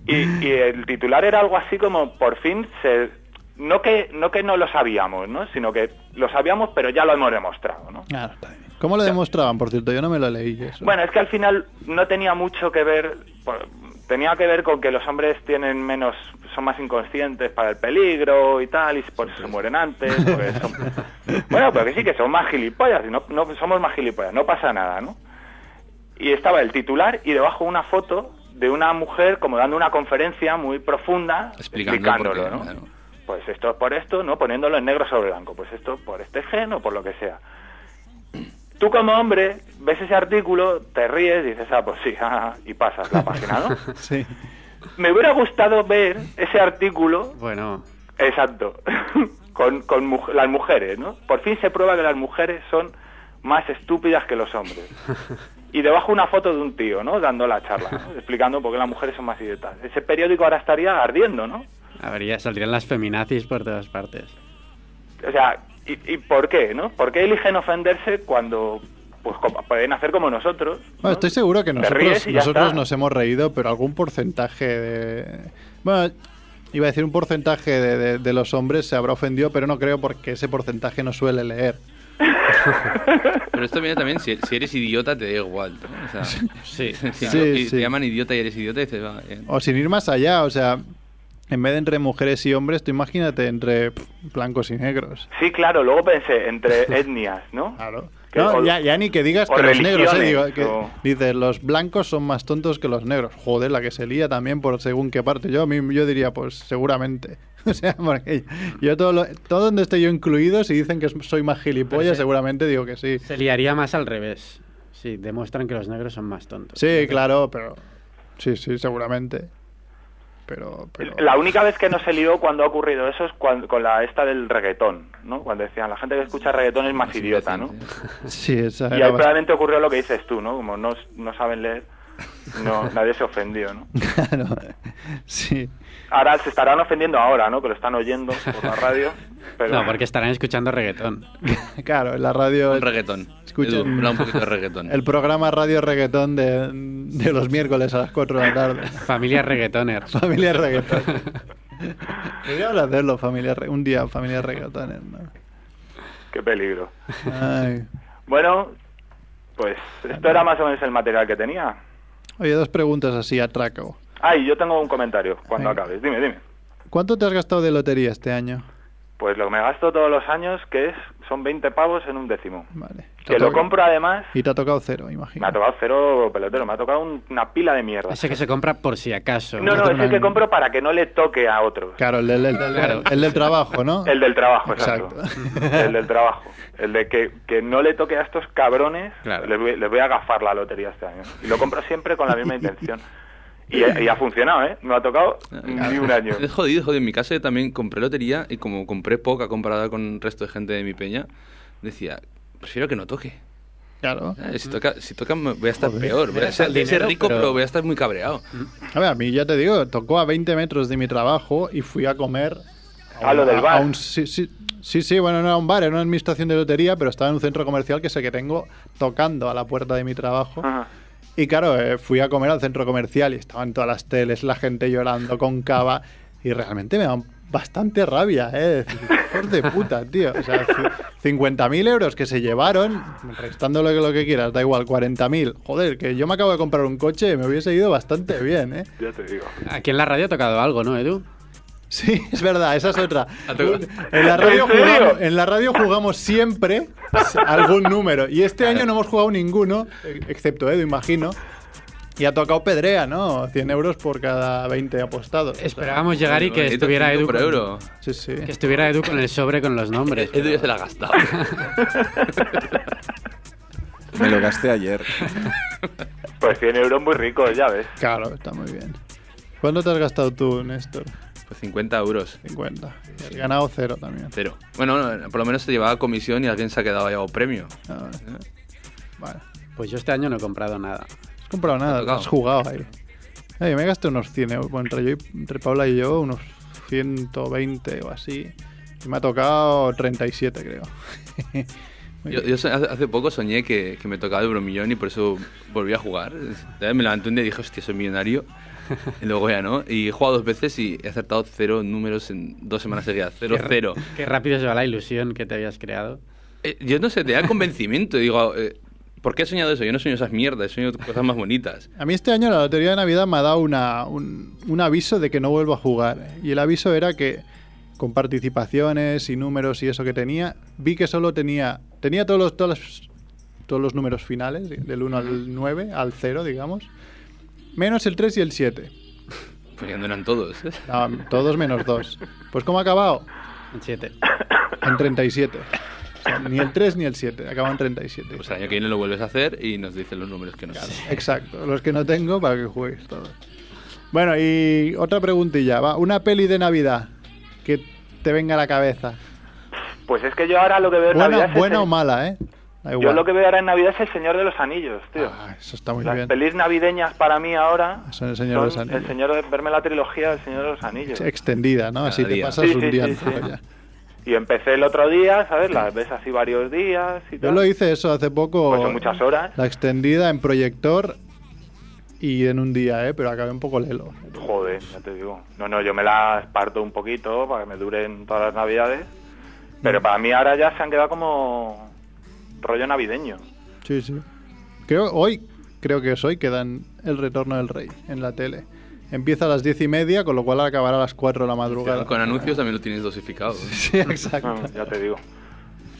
Y, y el titular era algo así como, por fin se... No que, no que no lo sabíamos, ¿no? Sino que lo sabíamos, pero ya lo hemos demostrado, ¿no? Claro, está bien. ¿Cómo lo demostraban, por cierto? Yo no me lo leí eso. Bueno, es que al final no tenía mucho que ver, por- tenía que ver con que los hombres tienen menos, son más inconscientes para el peligro y tal, y por eso se mueren antes. porque son- bueno, pero que sí, que son más gilipollas, y no, no somos más gilipollas, no pasa nada, ¿no? Y estaba el titular y debajo una foto de una mujer como dando una conferencia muy profunda Explicando explicándolo, ¿no? claro. Pues esto es por esto, ¿no? Poniéndolo en negro sobre blanco. Pues esto por este gen o por lo que sea. Tú como hombre ves ese artículo, te ríes, dices, ah, pues sí, ah, y pasas la página, ¿no? Sí. Me hubiera gustado ver ese artículo Bueno, Exacto. con con mu- las mujeres, ¿no? Por fin se prueba que las mujeres son más estúpidas que los hombres. Y debajo una foto de un tío, ¿no? Dando la charla, ¿no? explicando por qué las mujeres son más idiotas. Ese periódico ahora estaría ardiendo, ¿no? Habría, saldrían las feminazis por todas partes. O sea, ¿y, y por qué, no? ¿Por qué eligen ofenderse cuando pues como- pueden hacer como nosotros? ¿no? Bueno, estoy seguro que nosotros, nosotros nos hemos reído, pero algún porcentaje de... Bueno, iba a decir un porcentaje de, de- de los hombres se habrá ofendido, pero no creo porque ese porcentaje no suele leer. Pero esto viene también, si, si eres idiota te da igual. ¿no? O sea, Sí. si Sí, y sí. te llaman idiota y eres idiota y dices, va, bien. O sin ir más allá, o sea, en vez de entre mujeres y hombres, tú imagínate entre blancos y negros. Sí, claro, luego pensé, entre etnias, ¿no? Claro. Que- No, o- ya, ya ni que digas que los negros, eh, digo, que o- dices, los blancos son más tontos que los negros. Joder, la que se lía también por según qué parte. Yo, a mí, yo diría, pues seguramente. O sea, porque yo todo, lo- todo donde esté yo incluido, si dicen que soy más gilipollas, seguramente digo que sí. Se liaría más al revés. Sí, demuestran que los negros son más tontos. Sí, claro, pero... Sí, sí, seguramente. Pero... pero... La única vez que no se lió cuando ha ocurrido eso es cuando, con la esta del reggaetón, ¿no? Cuando decían, la gente que escucha reggaetón es más idiota, ¿no? imbécil, Sí, esa Y ahí bastante- probablemente ocurrió lo que dices tú, ¿no? Como no, no saben leer, no, nadie se ofendió, ¿no? Claro, sí. Ahora se estarán ofendiendo ahora, ¿no? Que lo están oyendo por la radio. Pero... No, porque estarán escuchando reggaetón. Claro, en la radio... Un reggaetón. Escuchen- Edu, habla un poquito de reggaetón. El programa Radio Reggaetón de, de los miércoles a las 4 de la tarde. Familia reggaetoner. Familia Reggaetón. Podríamos hacerlo, familia, un día, familia Reggaetones, ¿no? Qué peligro. Ay. Bueno, pues esto era más o menos el material que tenía. Oye, dos preguntas así a traco. Ay, yo tengo un comentario cuando acabes. Dime, dime. ¿Cuánto te has gastado de lotería este año? Pues lo que me gasto todos los años, que es son 20 pavos en un décimo. Vale. Que lo compro además, Y te ha tocado cero, imagino. me ha tocado cero pelotero, me ha tocado un- una pila de mierda. Ese que se compra por si acaso. No, no, hacer es el una- que compro para que no le toque a otros. Claro, el del, el del- Claro. el del trabajo, ¿no? El del trabajo, exacto. Exacto. El del trabajo. El de que, que no le toque a estos cabrones, Claro. les, voy, les voy a agafar la lotería este año. Y lo compro siempre con la misma intención. Y, y ha funcionado, ¿eh? No ha tocado ni un año. Es jodido, jodido. En mi casa yo también compré lotería y como compré poca comparada con el resto de gente de mi peña, decía, prefiero que no toque. Claro. Si toca, si toca voy a estar Joder. peor. Voy a ser, voy a ser rico, pero- pero... voy a estar muy cabreado. A ver, a mí ya te digo, tocó a 20 metros de mi trabajo y fui a comer. A lo del bar. un- sí, sí, sí, sí, bueno, no era un bar, era una estación de lotería, pero estaba en un centro comercial que es el que tengo tocando a la puerta de mi trabajo. Ajá. Y claro, eh, fui a comer al centro comercial y estaban todas las teles, la gente llorando con cava. Y realmente me da bastante rabia, ¿eh? Hijos de puta, tío. O sea, ci- 50.000 euros que se llevaron, restándole lo que quieras, da igual, 40.000. Joder, que yo me acabo de comprar un coche y me hubiese ido bastante bien, ¿eh? Ya te digo. Aquí en la radio ha tocado algo, ¿no, Edu? Sí, es verdad, esa es otra. En la radio jugamos, en la radio jugamos siempre algún número. Y este año no hemos jugado ninguno, eh, excepto Edu, imagino. Y ha tocado Pedrea, ¿no? 100 euros por cada 20 apostados. Esperábamos llegar y que estuviera Edu. por con- euro. Sí, sí. Que estuviera Edu con el sobre con los nombres. Edu ya se la ha gastado. Me lo gasté ayer. Pues 100 euros muy ricos, ya ves. Claro, está muy bien. ¿Cuánto te has gastado tú, Néstor? Pues 50 euros. 50. Y has ganado cero también. Cero. Bueno, no, por lo menos te llevaba comisión y alguien se ha quedado llevado premio. Ah, vale. Pues yo este año no he comprado nada. No has comprado nada, has jugado ahí. Eh, yo me gasté unos 100 euros. Bueno, entre, yo y- entre Paula y yo, unos 120 o así. Y me ha tocado 37, creo. Yo, yo so- hace, hace poco soñé que, que me tocaba el Euromillón y por eso volví a jugar. Me levanté un día y dije, hostia, soy millonario. Y luego ya no. Y he jugado dos veces y he acertado cero números en dos semanas seguidas. Cero, Qué- cero. Qué rápido se va la ilusión que te habías creado. Eh, yo no sé, te da convencimiento. Digo, eh, ¿por qué he soñado eso? Yo no sueño esas mierdas, sueño cosas más bonitas. A mí este año la Lotería de Navidad me ha dado una, un, un aviso de que no vuelvo a jugar. Y el aviso era que con participaciones y números y eso que tenía, vi que solo tenía tenía todos los, todos los, todos los números finales, del 1 al 9, al 0, digamos. Menos el 3 y el 7. Pues ya no eran todos. ¿eh? No, todos menos 2. Pues ¿cómo ha acabado? En 7. En 37. O sea, ni el 3 ni el 7, acaba en 37. Pues el año que viene lo vuelves a hacer y nos dicen los números que nos dan. Exacto, los que no tengo para que juegues todos. Bueno, y otra preguntilla, va, una peli de Navidad que te venga a la cabeza. Pues es que yo ahora lo que veo en Navidad Buena, es buena el- o mala, ¿eh? Da Yo lo que veo ahora en Navidad es El Señor de los Anillos, tío. Ah, eso está muy Las bien. pelis navideñas para mí ahora Son El Señor de los Anillos. el señor de, verme la trilogía del Señor de los Anillos. Extendida, ¿no? Así te pasas Sí, un sí, día sí, entero sí. ya. Y empecé el otro día, ¿sabes? Las ves así varios días y Yo tal. lo hice eso hace poco. Pues son muchas horas. La extendida en proyector y en un día, ¿eh? Pero acabé un poco lelo. Joder, ya te digo. No, no, yo me las parto un poquito para que me duren todas las navidades. Mm. Pero para mí ahora ya se han quedado como rollo navideño. Sí, sí. Creo, hoy, creo que es hoy que dan El Retorno del Rey en la tele. Empieza a las diez y media, con lo cual acabará a las 4 de la madrugada. Con anuncios también lo tienes dosificado. Sí, exacto. Ah, ya te digo.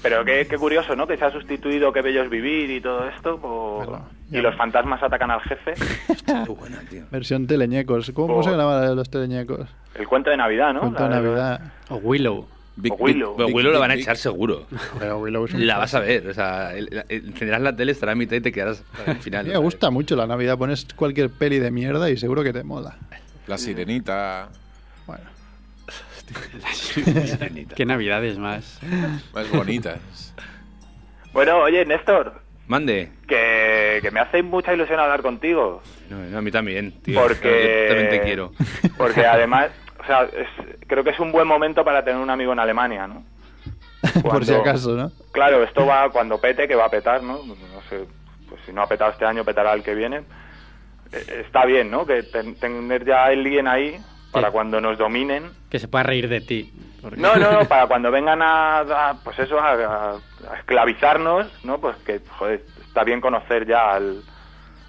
Pero qué, qué curioso, ¿no? Que se ha sustituido Qué bello es vivir y todo esto por... Bueno, y los fantasmas atacan al jefe. Qué buena, tío. Versión teleñecos. ¿Cómo, cómo se llama la de los teleñecos? El cuento de Navidad, ¿no? Cuento de Navidad. O Willow. Big, O Willow. Big, Willow lo big, van a big. echar seguro. Pero Willow es un La vas a ver. O sea, el- la- la tele, estará a mitad y te quedarás para el A final. me gusta mucho la Navidad. Pones cualquier peli de mierda y seguro que te mola. La sirenita. Bueno, Qué navidades más. Más bonitas. Bueno, oye, Néstor, Mande. que, que me hace mucha ilusión hablar contigo. No, no, a mí también, tío. Porque... Yo también te quiero. Porque además, o sea, es- creo que es un buen momento para tener un amigo en Alemania, ¿no? por si acaso, ¿no? Claro, esto va cuando pete, que va a petar, ¿no? No sé, pues si no ha petado este año, petará el que viene. Eh, Está bien, ¿no? Que ten- tener ya a alguien ahí para Sí. cuando nos dominen. Que se pueda reír de ti. porque- No, no, no, para cuando vengan a, a, pues eso, a, a- a esclavizarnos, ¿no? Pues que, joder, está bien conocer ya al,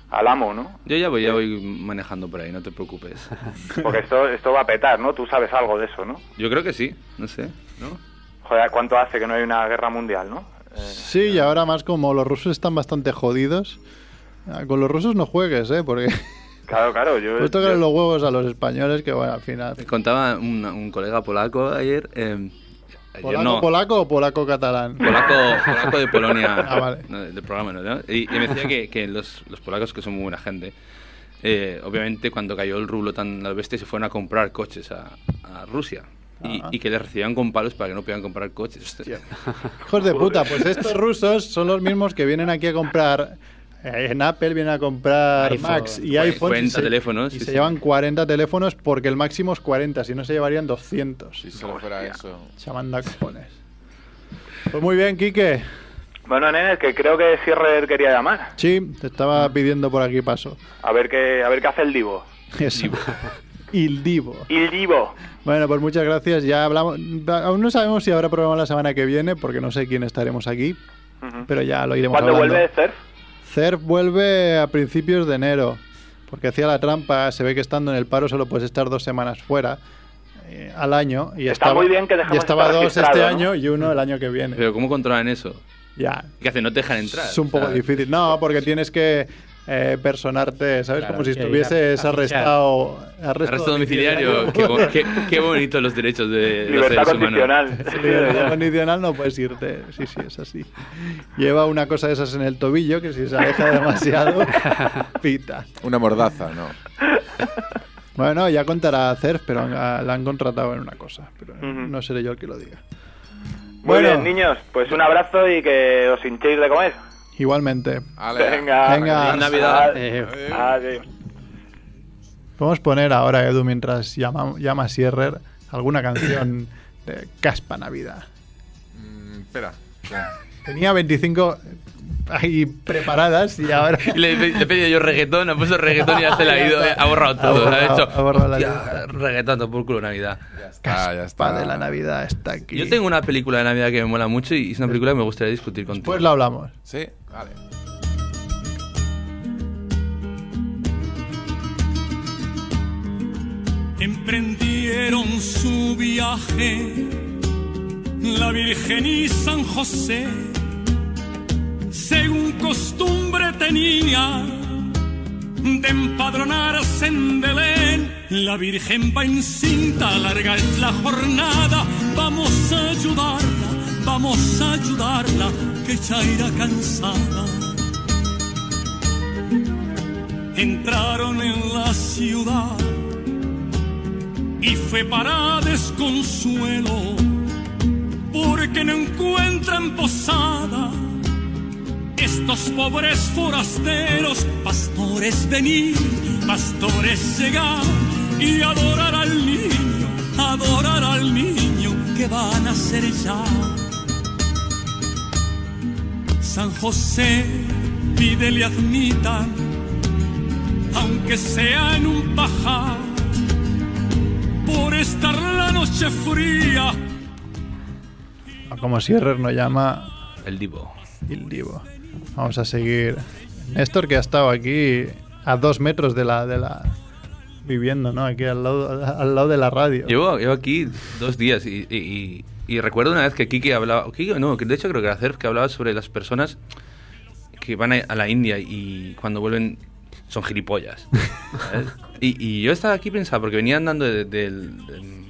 al amo, ¿no? Yo ya voy, ya voy manejando por ahí, no te preocupes. Porque esto, esto va a petar, ¿no? Tú sabes algo de eso, ¿no? Yo creo que sí, no sé, ¿no? Joder, ¿cuánto hace que no hay una guerra mundial, no? Eh, Sí, y ahora más como los rusos están bastante jodidos. ah, Con los rusos no juegues, ¿eh? Porque claro, claro, yo... puedes tocar yo- los huevos a los españoles que, bueno, al final... Me contaba un, un colega polaco ayer. eh, ayer ¿Polaco, no, polaco o polaco-catalán? Polaco, polaco de Polonia, Ah, vale. no, del programa, ¿no? Y, y me decía que, que los, los polacos, que son muy buena gente, eh, obviamente cuando cayó el rublo tan al bestia se fueron a comprar coches a, a Rusia. Y, Ajá. y que les recibían con palos para que no pudieran comprar coches. Hijos de puta, pues estos rusos son los mismos que vienen aquí a comprar... eh, En Apple vienen a comprar iPhone. Macs y iPhones 40 y se, teléfonos, y sí, se sí. llevan 40 teléfonos porque el máximo es 40, si no se llevarían 200. Si solo fuera eso. Se manda cojones. Pues muy bien, Quique. Bueno, nene, que creo que Sierrer quería llamar. Sí, te estaba pidiendo por aquí paso. A ver qué, a ver qué hace el Divo. Eso. Il Divo. El Divo. Bueno, pues muchas gracias. Ya hablamos. Aún no sabemos si habrá programa la semana que viene, porque no sé quién estaremos aquí, pero ya lo iremos ¿Cuándo hablando. vuelve Cerf? CERF vuelve a principios de enero, porque hacía la trampa. Se ve que estando en el paro solo puedes estar dos semanas fuera eh, al año. Y Está estaba, muy bien que y estaba dos este año y uno el año que viene. Pero ¿cómo controlan eso? ya. ¿Qué hacen? ¿No te dejan entrar? Es un poco O sea, difícil. No, porque tienes que eh, personarte, ¿sabes? Claro, Como si a- estuvieses a arrestado. Arresto domiciliario. qué, bo- qué, qué bonitos los derechos de los Libertad seres humanos. condicional. Sí, libertad condicional no puedes irte. Sí, sí, es así. Lleva una cosa de esas en el tobillo que si se aleja demasiado, pita. Una mordaza, ¿no? Bueno, ya contará Cerf, pero han- la han contratado en una cosa. Pero no seré yo el que lo diga. Muy Bueno. bien, niños. Pues un abrazo y que os hinchéis de comer. Igualmente. Ale, Venga. Venga. Feliz Navidad. Eh, Eh, Adiós. Podemos poner ahora, Edu, mientras llama, llama Sierrer, alguna canción de Caspa Navidad. mm, espera. Tenía 25 ahí preparadas y ahora... Y le, le he pedido yo reggaetón, ha puesto reggaetón y ya se le ha ido, eh, ha borrado todo. Ha ha borrado- hecho, ha borrado la reggaetón, por culo Navidad. Ya está, ya está. De la Navidad está aquí. Yo tengo una película de Navidad que me mola mucho y es una película que me gustaría discutir contigo. Pues lo hablamos. Sí, emprendieron su viaje la Virgen y San de empadronarse en Belén. La Virgen va encinta, larga es la jornada. Vamos a ayudarla, vamos a ayudarla, que ya irá cansada. Entraron en la ciudad y fue para desconsuelo porque no encuentran posada estos pobres forasteros, pastores venir, pastores llegar y adorar al niño, adorar al niño que van a ser ya. San José pide le admitan, aunque sea en un pajar, por estar la noche fría. Como Sierrer nos llama El Divo. Il Divo. Vamos a seguir. Néstor, que ha estado aquí a dos metros de la, de la viviendo, ¿no? Aquí al lado, al lado de la radio. Llevo, llevo aquí dos días y, y- y- y recuerdo una vez que Kiki hablaba, Kiki, no, de hecho creo que era Cerf, que hablaba sobre las personas que van a, la India y cuando vuelven son gilipollas. y, y yo estaba aquí pensando, porque venía andando de- del... del-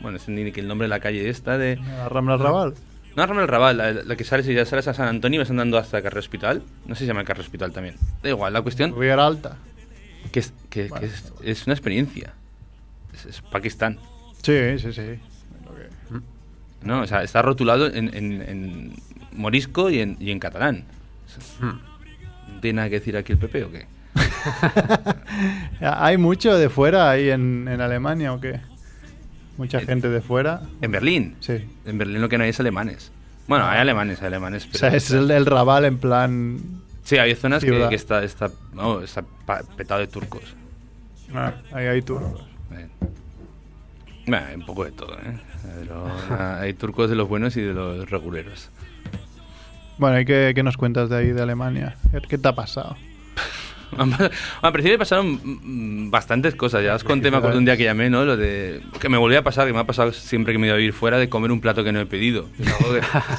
bueno, es ni que el nombre de la calle esta, de... La Rambla Raval. No, Rambla del Raval, la, la que sales y ya sales a San Antonio y vas andando hasta Carrer Hospital. No sé si se llama Carrer Hospital también. Da igual, la cuestión Riviera Alta. que es, que, que es, es una experiencia. Es, es Pakistán. Sí, sí, sí. ¿No? O sea, está rotulado en, en- en morisco y en, y en catalán. ¿No ¿Tiene nada que decir aquí el PP o qué? ¿Hay mucho de fuera ahí en, en Alemania o qué? Mucha Eh, gente de fuera. En Berlín. Sí. En Berlín lo que no hay es alemanes. Bueno, hay alemanes, hay alemanes. O Pero, sea, es el, el Raval en plan. Sí, hay zonas que, que está, está, no, está petado de turcos. Ah, ahí hay turcos. Eh. Hay un poco de todo, ¿eh? Pero, ah, hay turcos de los buenos y de los reguleros. Bueno, ¿y qué, qué nos cuentas de ahí, de Alemania? ¿Qué te ha pasado? Al principio me pasaron mm, bastantes cosas. Ya os conté, me acuerdo un día que llamé, ¿no? Lo de. Que me volvía a pasar, que me ha pasado siempre que me iba a vivir fuera, de comer un plato que no he pedido.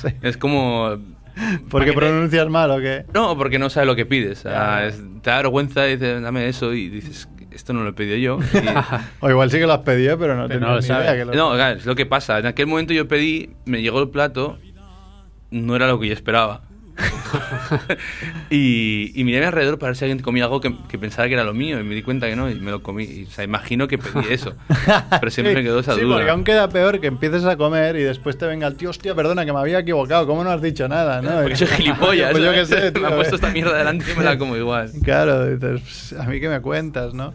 Que- es como. ¿Porque ¿Para qué te- pronuncias mal o qué? No, porque no sabes lo que pides. O sea, Claro. es- te da vergüenza y dices, dame eso. Y dices, esto no lo he pedido yo. Y- O igual sí que lo has pedido, pero no Pero tenía no lo ni sabes. idea que lo... No, claro, es lo que pasa. En aquel momento yo pedí, me llegó el plato, no era lo que yo esperaba. y, y miré a mi alrededor para ver si alguien comía algo que, que pensaba que era lo mío y me di cuenta que no y me lo comí. Y, o sea, imagino que pedí eso. Pero siempre Sí, me quedó esa sí, duda. porque aún queda peor que empieces a comer y después te venga el tío, hostia, perdona, que me había equivocado, ¿cómo no has dicho nada? ¿no? Porque soy gilipollas. Pues yo qué ¿sabes? sé, tío, me ha puesto eh. esta mierda delante y me la como igual. Claro, dices, "Pss, a mí que me cuentas, ¿no?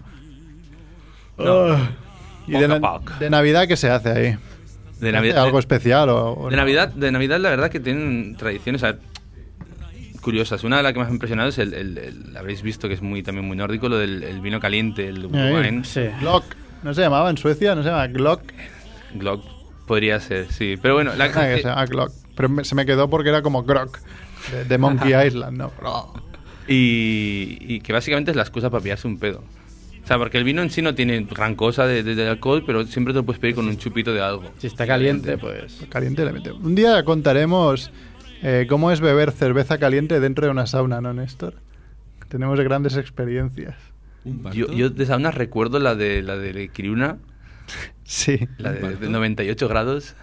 No. ¿Y de, na- de Navidad qué se hace ahí? De ¿Hace Navidad, ¿Algo especial o, o de no? Navidad, de Navidad, la verdad que tienen tradiciones curiosas. Una de las que más me ha impresionado es el, el- el- habréis visto que es muy también muy nórdico, lo del el vino caliente, el wine. Sí. Glock. ¿No se llamaba en Suecia? ¿No se llama Glock? Glock podría ser, sí. Pero bueno, la, Ah, que se eh, llama Glock. Pero me- se me quedó porque era como Grok. De, de Monkey Island, ¿no? Y, y que básicamente es la excusa para pillarse un pedo. O sea, porque el vino en sí no tiene gran cosa de, de- de alcohol, pero siempre te lo puedes pedir con un chupito de algo. Si está caliente, pues. Caliente le mete. Un día contaremos eh, cómo es beber cerveza caliente dentro de una sauna, ¿no, Néstor? Tenemos grandes experiencias. Yo, yo de saunas recuerdo la de la de Kiruna, Sí, la de, de 98 grados.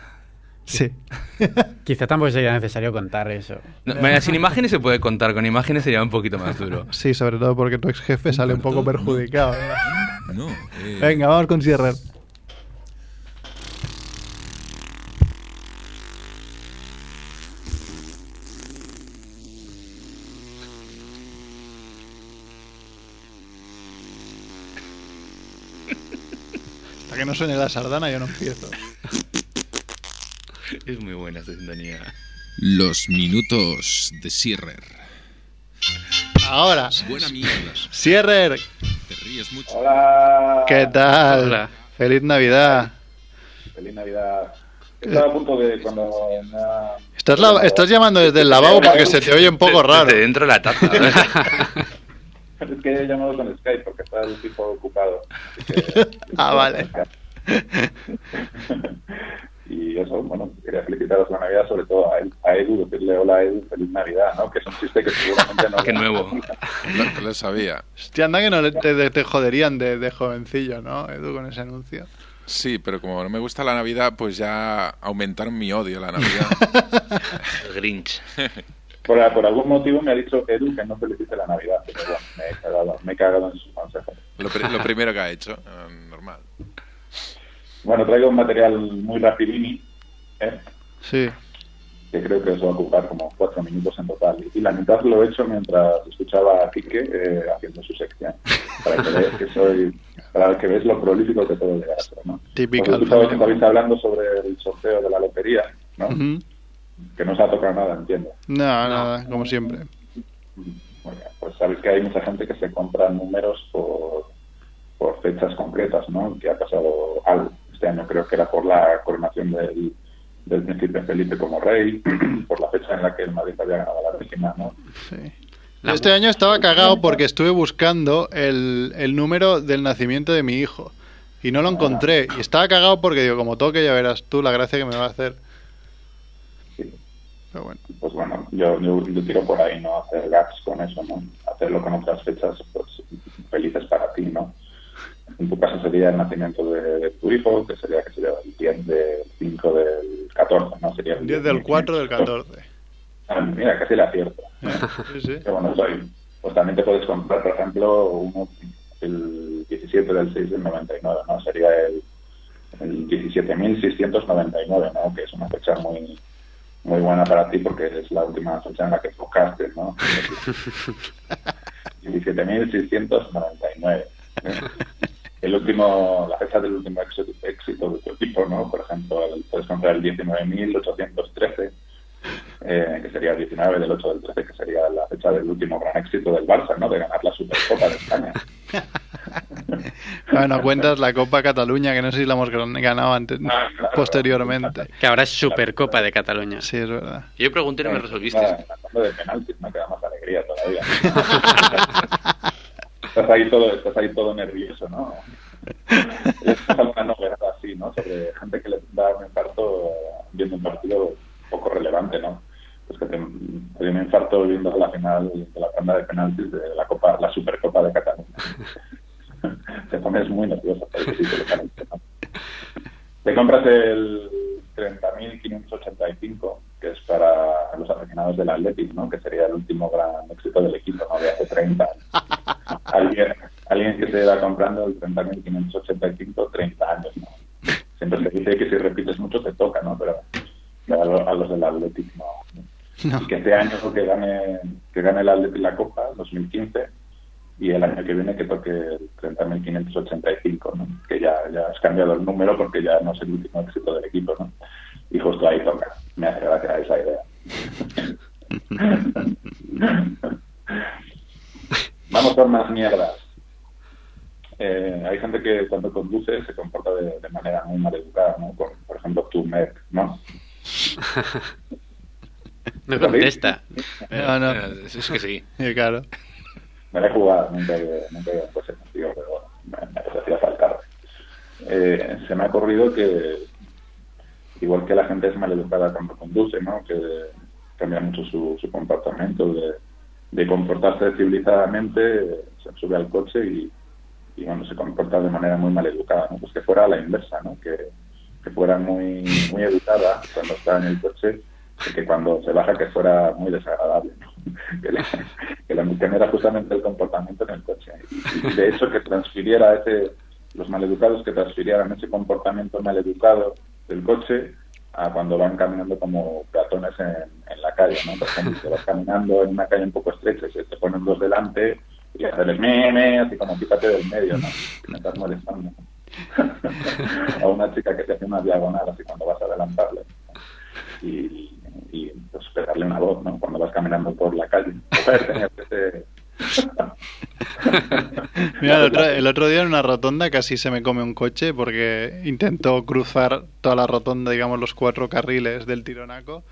Sí. Quizá tampoco sería necesario contar eso. No, bueno, sin imágenes se puede contar, con imágenes sería un poquito más duro. Sí, sobre todo porque tu ex jefe sale un poco no. perjudicado. ¿eh? No. eh, Venga, vamos con Sierra. Hasta que no suene la sardana yo no empiezo. Es muy buena esta sintonía. Los minutos de Sierrer. Ahora, Buena mierda. Sierrer, Te ríes mucho. Hola. ¿qué tal? Hola. Feliz Navidad. Feliz Navidad. Estaba a punto de cuando Estás, la- estás llamando desde el lavabo porque se te oye un poco raro. Desde dentro de la taza. Es que he llamado con Skype porque está el tipo ocupado. Que- Ah, vale. y eso, bueno, quería felicitaros la Navidad, sobre todo a, él- a Edu, decirle hola a Edu, feliz Navidad, ¿no? Que es un chiste que seguramente no... Qué nuevo. Lo, lo sabía. Hostia, anda que no le- te, te joderían de, de jovencillo, ¿no, Edu, con ese anuncio? Sí, pero como no me gusta la Navidad, pues ya aumentaron mi odio a la Navidad. Grinch. Por, por algún motivo me ha dicho Edu que no felicite la Navidad, pero bueno, me he cagado, me he cagado en sus consejos. Lo, lo primero que ha hecho, eh, normal. Bueno, traigo un material muy rapidini, ¿eh? Sí. que creo que os va a ocupar como cuatro minutos en total. Y la mitad lo he hecho mientras escuchaba a Quique eh, haciendo su sección, para que veáis que soy, para que veáis lo prolífico que puedo llegar a ser, ¿no? Típico estabais hablando sobre el sorteo de la lotería. Que no os ha tocado nada, entiendo. No, nada, como siempre. Bueno, pues sabéis que hay mucha gente que se compra números por, por fechas concretas, ¿no? Que ha pasado algo. Este año creo que era por la coronación del, del príncipe Felipe como rey, por la fecha en la que el Madrid había ganado la décima, ¿no? Sí. Este año estaba cagado porque estuve buscando el, el número del nacimiento de mi hijo y no lo encontré. Y estaba cagado porque digo, como toque ya verás tú la gracia que me va a hacer. Sí. Pero bueno. Pues bueno, yo, yo, yo tiro por ahí, ¿no? Hacer gags con eso, ¿no? Hacerlo con otras fechas, pues felices para ti, ¿no? En tu caso sería el nacimiento de, tu hijo, que sería que sería el 10 del 5 del 14, ¿no? Sería el 10 del 4 del 14. Ah, mira, casi le acierto. Sí, sí. Qué bueno soy. Pues también te puedes comprar, por ejemplo, uno, el 17 del 6 del 99, ¿no? Sería el, el 17.699, ¿no? Que es una fecha muy muy buena para ti porque es la última fecha en la que tocaste, ¿no? 17.699. El último, la fecha del último éxito, éxito de tu equipo, ¿no? Por ejemplo, el- puedes comprar el 19.813, eh, que sería el 19 del 8 del 13, que sería la fecha del último gran éxito del Barça, ¿no? De ganar la Supercopa de España. Bueno, cuentas la Copa Cataluña, que no sé si la hemos gan- ganado antes, Ah, claro. posteriormente. Que ahora es Supercopa de Cataluña. Sí, es verdad. Yo pregunté y no me resolviste. Nada, Hablando de penaltis, me queda más alegría todavía. estás ahí todo, estás ahí todo nervioso, ¿no? Es alguna novedad así, ¿no? Sobre gente que le da un infarto viendo un partido poco relevante, ¿no? Pues que te, te dio un infarto viendo la final de la tanda de penaltis de la Copa, la Supercopa de Cataluña. te pones muy nervioso penaltis, ¿no? Te compras el 30.585, que es para los aficionados del Athletic, ¿no? Que sería el último gran éxito del equipo, ¿no? De hace 30 años. alguien, alguien que se va comprando el 30.585, 30 años, ¿no? Siempre se dice que si repites mucho te toca, ¿no? Pero a, lo- a los del Athletic no. No. Y que este año que gane, que gane el Athletic la Copa, 2015, y el año que viene que toque el 30.585, ¿no? Que ya, ya has cambiado el número porque ya no es el último éxito del equipo, ¿no? Y justo ahí toca. Me hace gracia esa idea. Vamos con más mierdas. Eh, hay gente que cuando conduce se comporta de, de manera muy mal educada, ¿no? Por, por ejemplo, tu Merck, ¿no? No contesta. No, no. Eh, Es que sí. Claro. Me la he jugado, nunca he, nunca he contigo, pero bueno, me, me hacía faltar. Eh, se me ha ocurrido que, igual que la gente es maleducada cuando conduce, ¿no? Que cambia mucho su, su comportamiento de, comportarse civilizadamente, se sube al coche y, y se comporta de manera muy maleducada, ¿no? Pues que fuera la inversa, ¿no? Que, que fuera muy, muy educada cuando está en el coche y que cuando se baja que fuera muy desagradable, ¿no? que, la, que la justamente el comportamiento en el coche. Y, y de hecho que transfiriera ese, los maleducados que transfirieran ese comportamiento maleducado del coche a cuando van caminando como peatones en, la calle, ¿no? Por ejemplo, vas caminando en una calle un poco estrecha y se te ponen dos delante y hacerles me, me, así como quítate del medio, ¿no? Me estás molestando. a una chica que te hace una diagonal así cuando vas a adelantarle y, pues pegarle una voz, ¿no? Cuando vas caminando por la calle. Tenías que Mira, el otro, el otro día en una rotonda casi se me come un coche porque intentó cruzar toda la rotonda, digamos, los cuatro carriles del tironaco.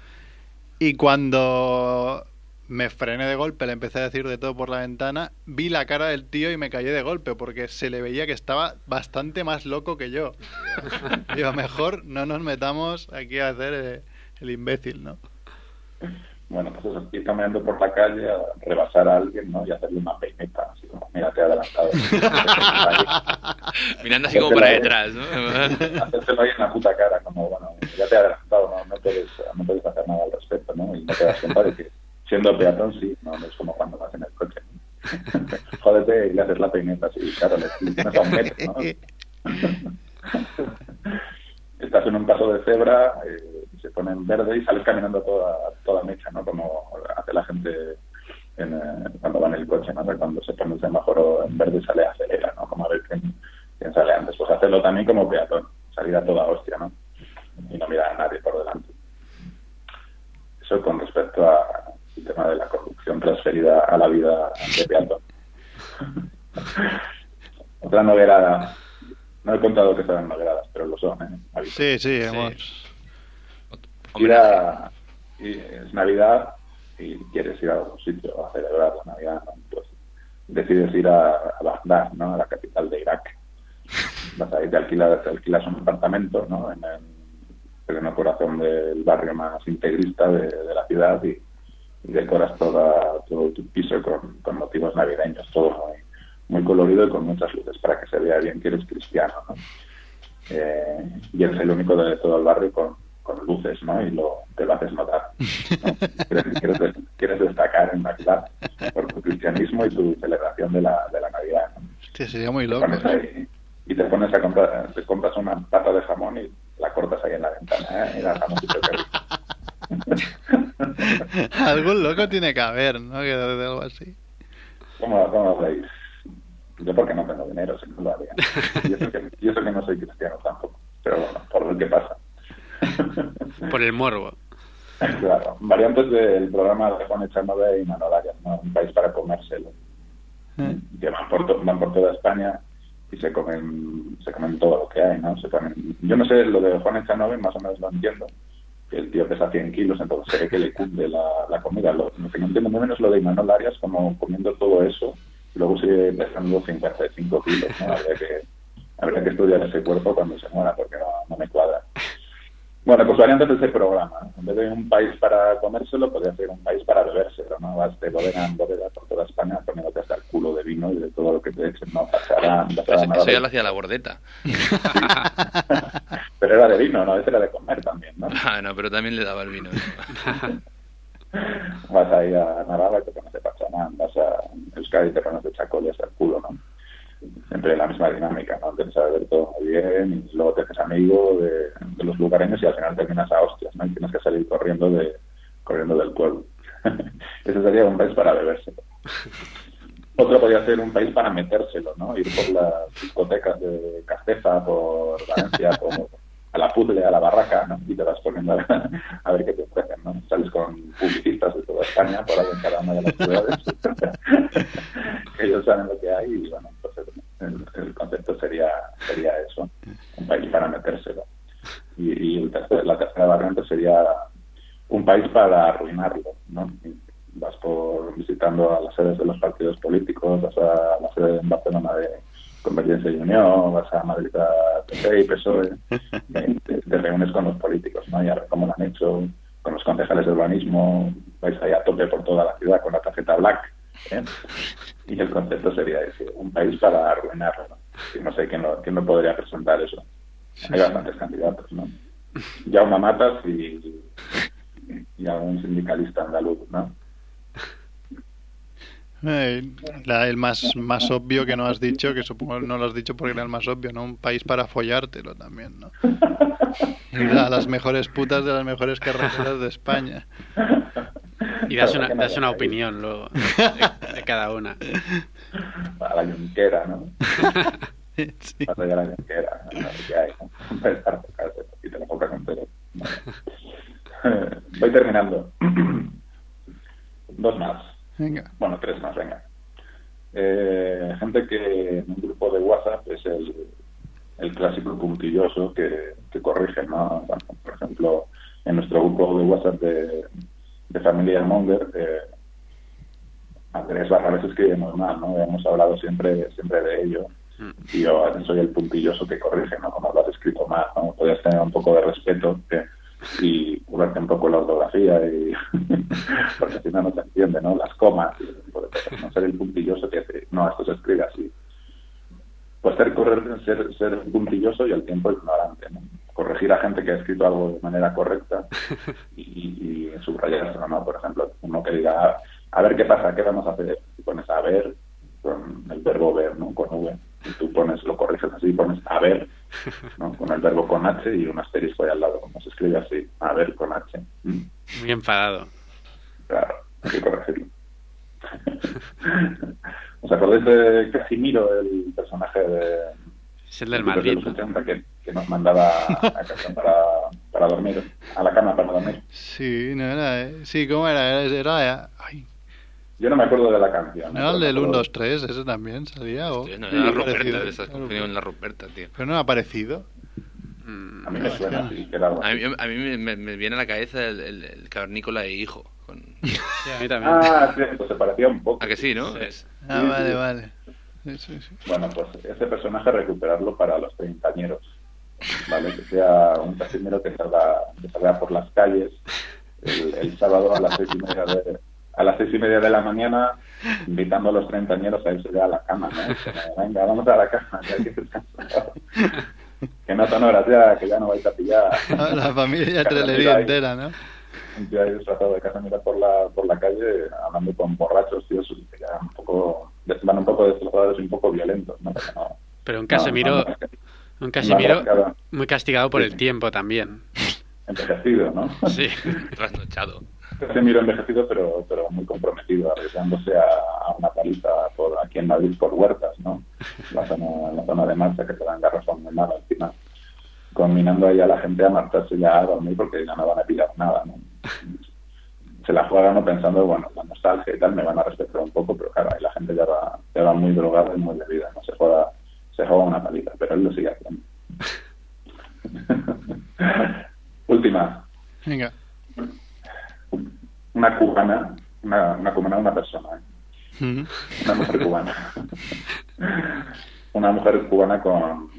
Y cuando me frené de golpe, le empecé a decir de todo por la ventana, vi la cara del tío y me callé de golpe porque se le veía que estaba bastante más loco que yo. Digo, mejor no nos metamos aquí a hacer eh, el imbécil, ¿no? Bueno, pues eso, ir caminando por la calle, a rebasar a alguien, ¿no? Y hacerle una peineta, así como, mira, te he adelantado. Mirando así como para detrás, ¿no? Hacérselo ahí en la puta cara, como, bueno, ya te he adelantado, ¿no? No puedes, no puedes hacer nada al respecto, ¿no? Y no te das cuenta de que siendo peatón, sí, no, no es como cuando vas en el coche. ¿no? Jódete y le haces la peineta, sí, claro, le tienes a un metro, ¿no? estás en un paso de cebra, eh, se pone en verde y sales caminando toda, toda mecha, ¿no? Como hace la gente en, eh, cuando va en el coche, ¿no? Cuando se pone el semáforo en verde sale acelera, ¿no? Como a ver quién, quién sale antes. Pues hacerlo también como peatón, salir a toda hostia, ¿no? Y no mirar a nadie por delante. Eso con respecto al tema de la corrupción transferida a la vida de peatón. Otra noguerada, no he contado que sean nogueradas, pero lo son, ¿eh? Sí, sí, hemos... Ir y es Navidad y quieres ir a algún sitio a celebrar la Navidad, ¿no? pues decides ir a, a Bagdad, ¿no? a la capital de Irak. Vas ahí, te alquilas, te alquilas un apartamento ¿no? en el pleno corazón del barrio más integrista de, de la ciudad y, y decoras toda, todo tu piso con, con motivos navideños, todo muy, muy colorido y con muchas luces para que se vea bien que eres cristiano. ¿no? Eh, y eres el único de todo el barrio con, con luces, ¿no? Y lo, te lo haces notar. ¿no? Quieres, quieres des- quieres destacar en Navidad por tu cristianismo y tu celebración de la, de la Navidad. ¿no? Hostia, sería muy loco. ahí y te pones a comprar, te compras una pata de jamón y la cortas ahí en la ventana, ¿eh? Y la rico. Algún loco tiene que haber, ¿no? Que de algo así. ¿Cómo, cómo os veis? Yo porque no tengo dinero, si no lo haría. Y eso que, y eso que no soy cristiano tampoco. Pero bueno, por lo que pasa. Por el morbo. Claro, variantes del programa de Juan Echanove y Manolarias, ¿no? Un país para comérselo. Que van por, to- van por toda España y se comen se comen todo lo que hay, ¿no? Se ponen... Yo no sé, lo de Juan Echanove más o menos lo entiendo. Que el tío pesa 100 kilos, entonces se ve que le cunde la, la comida. Lo, lo que no entiendo muy bien es lo de Imanol Arias, como comiendo todo eso y luego sigue pesando 55 kilos, ¿no? Habría que, habría que estudiar ese cuerpo cuando se muera porque no, no me cuadra. Bueno, pues variantes de ese programa. En vez de un país para comérselo, podría ser un país para bebérselo, ¿no? Vas de bodega en bodega por toda España poniéndote hasta el culo de vino y de todo lo que te echen, ¿no? Pasarán, pasarán Eso ya lo hacía la bordeta. Pero era de vino, ¿no? Ese era de comer también, ¿no? Ah, no, pero también le daba el vino. Vas ahí a Navarra y te pones de Pachamán, vas a Euskadi y te pones de Chacol y hasta el culo, ¿no? Siempre la misma dinámica, ¿no? Empiezas a ver todo muy bien y luego te haces amigo de, de los lugareños y al final terminas a hostias, ¿no? Y tienes que salir corriendo de corriendo del pueblo. Ese sería un país para bebérselo. Otro podría ser un país para metérselo, ¿no? Ir por las discotecas de Castefa, por Valencia, por a la puzzle, a la barraca, ¿no? Y te vas poniendo a, a ver qué te ofrecen, ¿no? Sales con publicistas de toda España, por ahí en de las ciudades. Ellos saben lo que hay y, bueno, entonces el, el concepto sería sería eso, un país para metérselo. Y, y el tercer- la tercera variante sería un país para arruinarlo, ¿no? Vas por visitando a las sedes de los partidos políticos, vas a la sede en Barcelona de Convergencia y Unión, vas a Madrid a PP y PSOE, y te, te reúnes con los políticos, ¿no? Y a ver cómo lo han hecho, con los concejales de urbanismo, vais ahí a tope por toda la ciudad con la tarjeta black, ¿eh? Y el concepto sería ese, un país para arruinarlo, ¿no? Y no sé quién lo, quién lo podría presentar eso. Hay bastantes candidatos, ¿no? Jaume Matas y, y algún sindicalista andaluz, ¿no? Eh, la- el más, más obvio que no has dicho, que supongo no lo has dicho porque era el más obvio, ¿no? Un país para follártelo también, ¿no? A las mejores putas de las mejores carreteras de España. Y das una, das una opinión luego de, de cada una. A la yunquera, ¿no? Allá a la yunquera. Voy terminando. Dos más. Venga. Bueno, tres más, venga. Eh, gente que en un grupo de WhatsApp es el, el clásico puntilloso que, que corrige, ¿no? Bueno, por ejemplo, en nuestro grupo de WhatsApp de, de Familia Monger, eh, Andrés Barrales escribe muy mal, ¿no? Hemos hablado siempre, siempre de ello. Y yo soy el puntilloso que corrige, ¿no? Como lo has escrito mal, ¿no? Podrías tener un poco de respeto que- y curarte un poco la ortografía y porque si no no se entiende, ¿no? Las comas y no ser el puntilloso que dice, no, esto se escribe así. Pues ser, correr, ser, ser puntilloso y al tiempo ignorante, ¿no? Corregir a gente que ha escrito algo de manera correcta y, y subrayárselo, ¿no? Por ejemplo, uno que diga, "Ah, a ver qué pasa, qué vamos a hacer. Y pones a ver con el verbo ver, ¿no? Con V. Y tú pones, lo corriges así, pones a ver, ¿no? Con el verbo con H y un asterisco ahí al lado, como se escribe así, a ver con H. Mm, Muy enfadado. Claro, hay que corregirlo. ¿Os acordáis de Casimiro, el personaje de, Es el del de Madrid. los 80 que, que nos mandaba a casa para, para dormir, a la cama para dormir? Sí, no era. eh, Sí, ¿cómo era? Era. era ay, Yo no me acuerdo de la canción. ¿no era el del 1, acuerdo- 2, 3, ese también salía. O... Hostia, no, Sí, era la. Ruperta, te estás confundiendo con la Ruperta, tío. Pero no ha aparecido. A mí me suena así, que era algo A mí, a mí me, me- me viene a la cabeza el, el, el cavernícola e hijo. Con... Sí, a mí también. Ah, sí, pues se parecía un poco. ¿A que sí, no? Es- Ah, Sí, vale, sí. vale. Sí, sí, sí. Bueno, pues ese personaje recuperarlo para los treintañeros, ¿vale? Que sea un casimiro que salga, que salga por las calles el, el sábado a las seis y media de a las seis y media de la mañana invitando a los treintañeros a irse ya a la cama, ¿no? Venga, vamos a la cama, que hay que. Que no son horas ya, que ya no vais a pillar. Ah, La familia trelería entera, ¿no? un tío ahí disfrazado de Casamiro por la, por la calle hablando con borrachos, tíos, que ya un poco, van un poco destrozados y un poco violentos, ¿no? Pero un Casemiro, no, no, un Casemiro no, muy castigado por Sí. el tiempo también. envejecido, ¿no? Sí. Trasnochado. Casemiro envejecido, pero, pero muy comprometido, arriesgándose a, una paliza por, aquí en Madrid por huertas, ¿no? La zona, la zona de marcha que te dan garrafón muy mal encima, combinando ahí a la gente a marcharse ya a dormir porque ya no van a pillar nada, ¿no? Se la juegan ¿no? pensando, bueno, la nostalgia y tal, me van a respetar un poco, pero claro, ahí la gente ya va, ya va muy drogada y muy bebida, no se juega, se juega una paliza, pero él lo sigue haciendo. Última, Venga. Una cubana, una, una cubana, una persona, ¿eh? Mm. una mujer cubana. una mujer cubana con,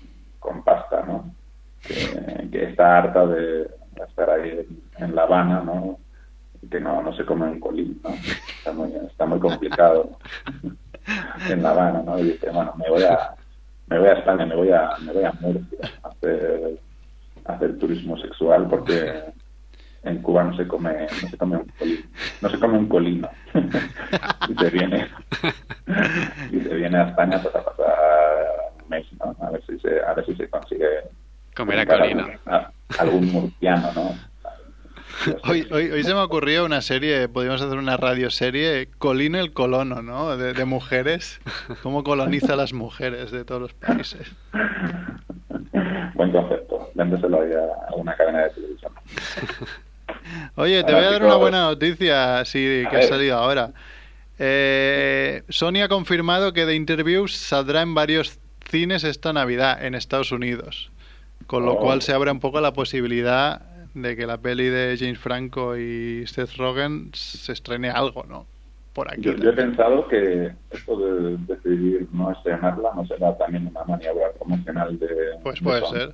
con pasta, ¿no? Que, que está harta de estar ahí en, La Habana, ¿no? Que no, no se come un colín, ¿no? Está muy, está muy complicado en La Habana, ¿no? Y dice, bueno, me voy a, me voy a España, me voy a, me voy a Murcia a hacer, a hacer turismo sexual porque en Cuba no se come, no se come un colín, no se come un colino. y se viene, y se viene a España pues, a pasar un mes, ¿no? A ver si se, a ver si se consigue Comer a colino. algún- a- algún murciano, ¿no? Hoy, hoy, hoy se me ocurrió una serie, podríamos hacer una radioserie, Colino el colono, ¿no? De, de mujeres. Cómo coloniza a las mujeres de todos los países. Buen concepto. Véndeselo a una cadena de televisión. Oye, te voy a dar una buena noticia, sí, que ha salido ahora. Eh, Sony ha confirmado que The Interviews saldrá en varios cines esta Navidad en Estados Unidos. Con lo Oh. cual se abre un poco la posibilidad de que la peli de James Franco y Seth Rogen se estrene algo, ¿no? Por aquí. Yo, yo he pensado que esto de decidir no estrenarla no será también una maniobra promocional de. Pues de puede ser.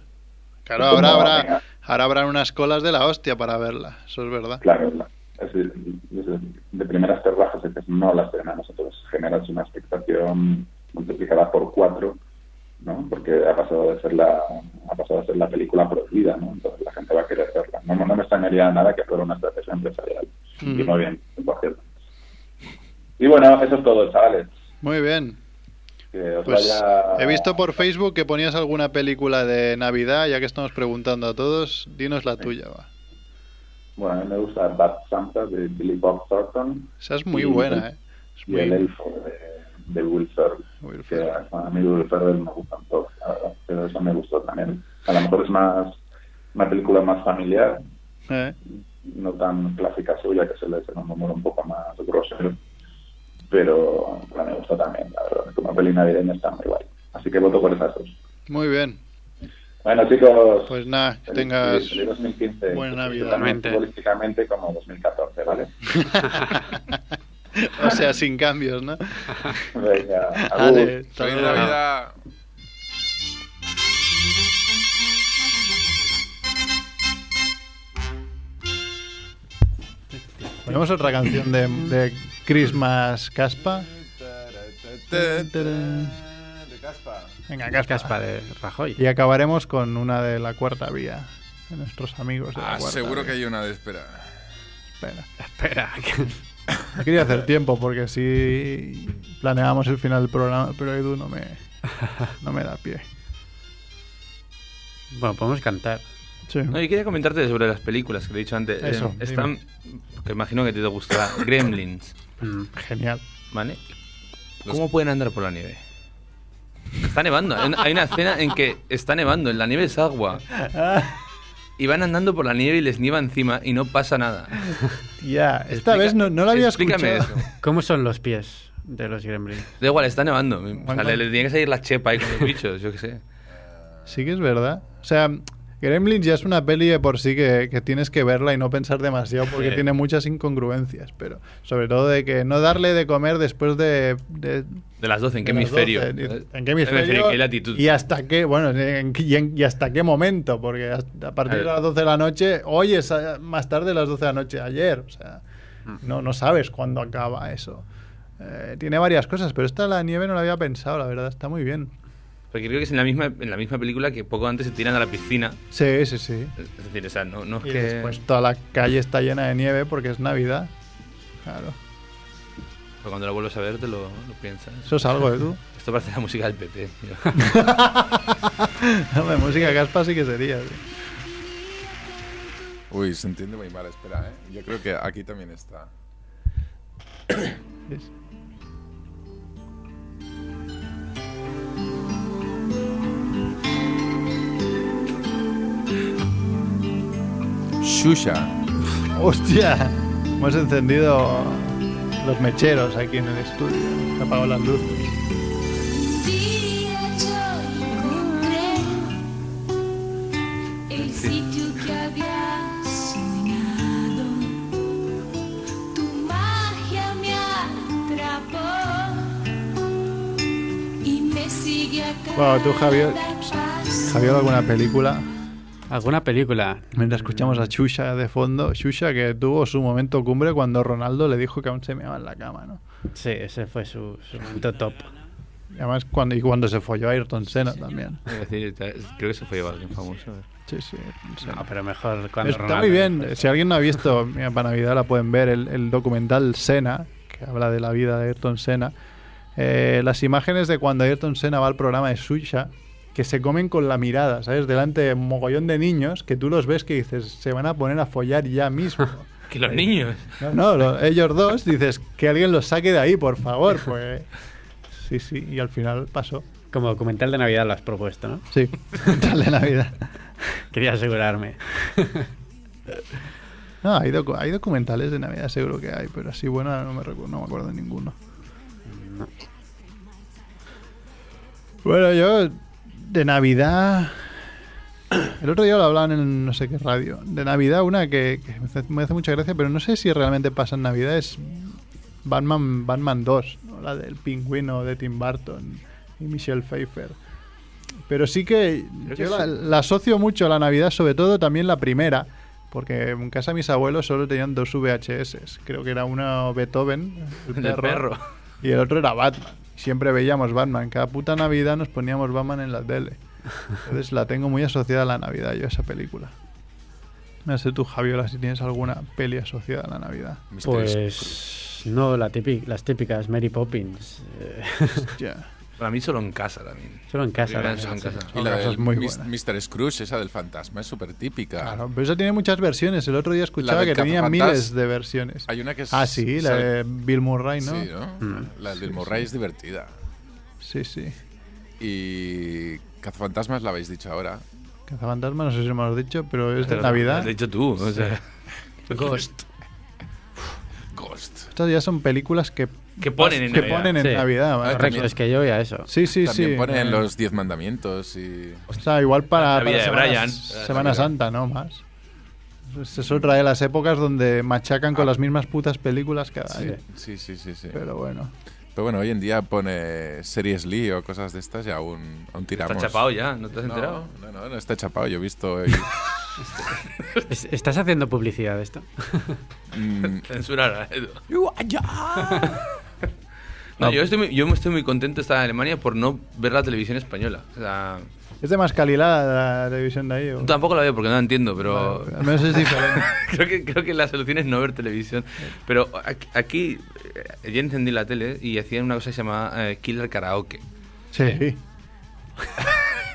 Claro, Es ahora habrá, ahora habrán unas colas de la hostia para verla, eso es verdad. Claro, la- es decir, desde- de primeras te rajas de que no la estrenamos, entonces generas una expectación multiplicada por cuatro, ¿no? Porque ha pasado de ser la ha pasado a ser la película prohibida, ¿no? Entonces la gente va a querer verla. No, no me extrañaría nada que fuera una estrategia empresarial. Y Ujú. muy bien, por cierto. Y bueno, eso es todo, chavales. Muy bien. Que os Pues vaya... he visto por Facebook que ponías alguna película de Navidad, ya que estamos preguntando a todos, dinos la tuya, va. Bueno, a mí me gusta Bad Santa de Billy Bob Thornton. Esa es muy Y- buena, ¿eh? Es y muy- el elfo de, de Will Ferrell. Will Que a mí Will Ferrell me gustan todos, la verdad, pero eso me gustó también. A lo mejor es más una película más familiar, ¿Eh? no tan clásica suya, que se le hace un humor un poco más grosero, pero pero me gustó también, la verdad. Como peli navideña está muy guay. Así que voto por esas dos. Muy bien. Bueno, chicos. Pues nada, que tengas feliz 2015. buena Navidad. Futbolísticamente como 2014, ¿vale? o sea, sin cambios, ¿no? Venga, hasta Feliz. Navidad. Ponemos otra canción de, de Christmas Caspa. De Caspa. Venga, Caspa. Caspa de Rajoy. Y acabaremos con una de la cuarta vía. De nuestros amigos de la Ah, cuarta seguro vía. que hay una de espera. Espera. Espera. No quería hacer tiempo porque si planeábamos el final del programa, pero Edu no me, no me da pie. bueno, podemos cantar. Sí. No, y quería comentarte sobre las películas que te he dicho antes. Eso, Eh, están, que imagino que te gustará, Gremlins, Mm. Genial. ¿vale? ¿Cómo pueden andar por la nieve? Está nevando. Hay una- Hay una escena en que está nevando, en la nieve es agua. Y van andando por la nieve y les nieva encima y no pasa nada. Ya, esta Explica- vez no, no la había explícame escuchado. eso. ¿Cómo son los pies de los gremlins? Da igual, está nevando. O sea, Bueno. le, le tiene que salir la chepa ahí con los bichos, yo qué sé. Sí que es verdad. O sea, Gremlins ya es una peli de por sí que, que tienes que verla y no pensar demasiado porque tiene muchas incongruencias, pero sobre todo de que no darle de comer después de... de De las 12, ¿en qué hemisferio? 12. ¿En qué hemisferio? ¿Qué latitud? Y hasta qué, bueno, en- y, en- y hasta qué momento, porque hasta- a partir de A las 12 de la noche, hoy es a- más tarde de las 12 de la noche ayer, o sea, Mm. no, no sabes cuándo acaba eso. Eh, tiene varias cosas, pero esta la nieve no la había pensado, la verdad, está muy bien. Porque creo que es en la misma, en la misma película que poco antes se tiran a la piscina. Sí, sí, sí. Es decir, o sea, no, no es Y que... después toda la calle está llena de nieve porque es Navidad. Claro. Pero cuando lo vuelves a ver te lo, lo piensas. Eso es algo, ¿eh, tú? Esto parece la música del PP. Hombre, música caspa sí que sería. sí. Uy, se entiende muy mal, espera, ¿eh? Yo creo que aquí también está. Es- Shusha. ¡Hostia! Hemos encendido los mecheros aquí en el estudio. Se apagado las luces. Bueno, tú, Javier. Javier, ¿alguna película? ¿Alguna película? Mientras escuchamos a Shusha de fondo, Shusha que tuvo su momento cumbre cuando Ronaldo le dijo que aún se meaba en la cama, ¿no? Sí, ese fue su, su momento top. Y además cuando, y cuando se folló a Ayrton Senna también. Es decir, creo que se fue alguien famoso. Sí, sí. Senna. No, pero mejor cuando Está Ronaldo- muy bien. Si alguien no ha visto, mira, para Navidad la pueden ver, el, el documental Senna, que habla de la vida de Ayrton Senna. Eh, las imágenes de cuando Ayrton Senna va al programa de Susha, que se comen con la mirada, ¿sabes? Delante de un mogollón de niños que tú los ves que dices, se van a poner a follar ya mismo. Que los niños. No, no, lo- ellos dos dices, que alguien los saque de ahí, por favor. Pues sí, sí, y al final pasó. Como documental de Navidad lo has propuesto, ¿no? Sí, documental de Navidad. Quería asegurarme. No, hay, docu- hay documentales de Navidad, seguro que hay, pero así bueno no me, no me acuerdo de ninguno. Bueno, yo de Navidad... El otro día lo hablaban en no sé qué radio. De Navidad una que, que me, hace, mucha gracia, pero no sé si realmente pasa en Navidad. Es Batman, Batman 2, ¿no? la del pingüino de Tim Burton y Michelle Pfeiffer. Pero sí que yo la, asocio mucho a la Navidad, sobre todo también la primera, porque en casa de mis abuelos solo tenían dos VHS. Creo que era uno Beethoven, el El perro. y el otro era Batman. Siempre veíamos Batman. Cada puta Navidad nos poníamos Batman en la tele. Entonces la tengo muy asociada a la Navidad, yo, esa película. No sé tú, Javiola, si tienes alguna peli asociada a la Navidad. Pues no, la típica, las típicas Mary Poppins. Ya. Para mí solo en casa también. Solo en casa. También, solo en sí. casa. Y la del muy. Mr. Scrooge, esa del fantasma, es súper típica. Claro, pero esa tiene muchas versiones. El otro día escuchaba que tenía miles de versiones. Hay una que es... Ah, sí, la sale- de Bill Murray, ¿no? Sí, ¿no? Mm. La del Sí, Murray sí. es divertida. Sí, sí. Y Cazafantasmas la habéis dicho ahora. Cazafantasma, no sé si lo hemos dicho, pero es de Pero Lo Navidad. has dicho tú. O sea, Ghost. Ghost. Estas ya son películas que, Que ponen en que Navidad. ponen en Sí. Navidad. Ah, ¿vale? Correcto, es que yo veía eso. Sí, sí, También sí. ponen eh, los Diez Mandamientos y... O sea, igual para, La vida para de Semana, Brian. Semana. Santa, ¿no? Más. Es es otra de las épocas donde machacan con las mismas putas películas cada Sí, año. sí, sí, sí, sí. Pero bueno. Pero bueno, hoy en día pone series Lee o cosas de estas y aún, aún tiramos. chapado ya, ¿no te has enterado? No, no, no está chapado. Yo he visto... hoy- Es- ¿Estás haciendo publicidad de esto? Mm, Censurar a Edu. No, yo estoy, muy, yo estoy muy contento de estar en Alemania por no ver la televisión española. O sea, ¿Es de más calidad la televisión de ahí? o? tampoco la veo porque no la entiendo, pero... Vale, al menos es diferente. creo, que, creo que la solución es no ver televisión. Pero aquí, eh, yo encendí la tele y hacían una cosa que se llama eh, Killer Karaoke. Sí.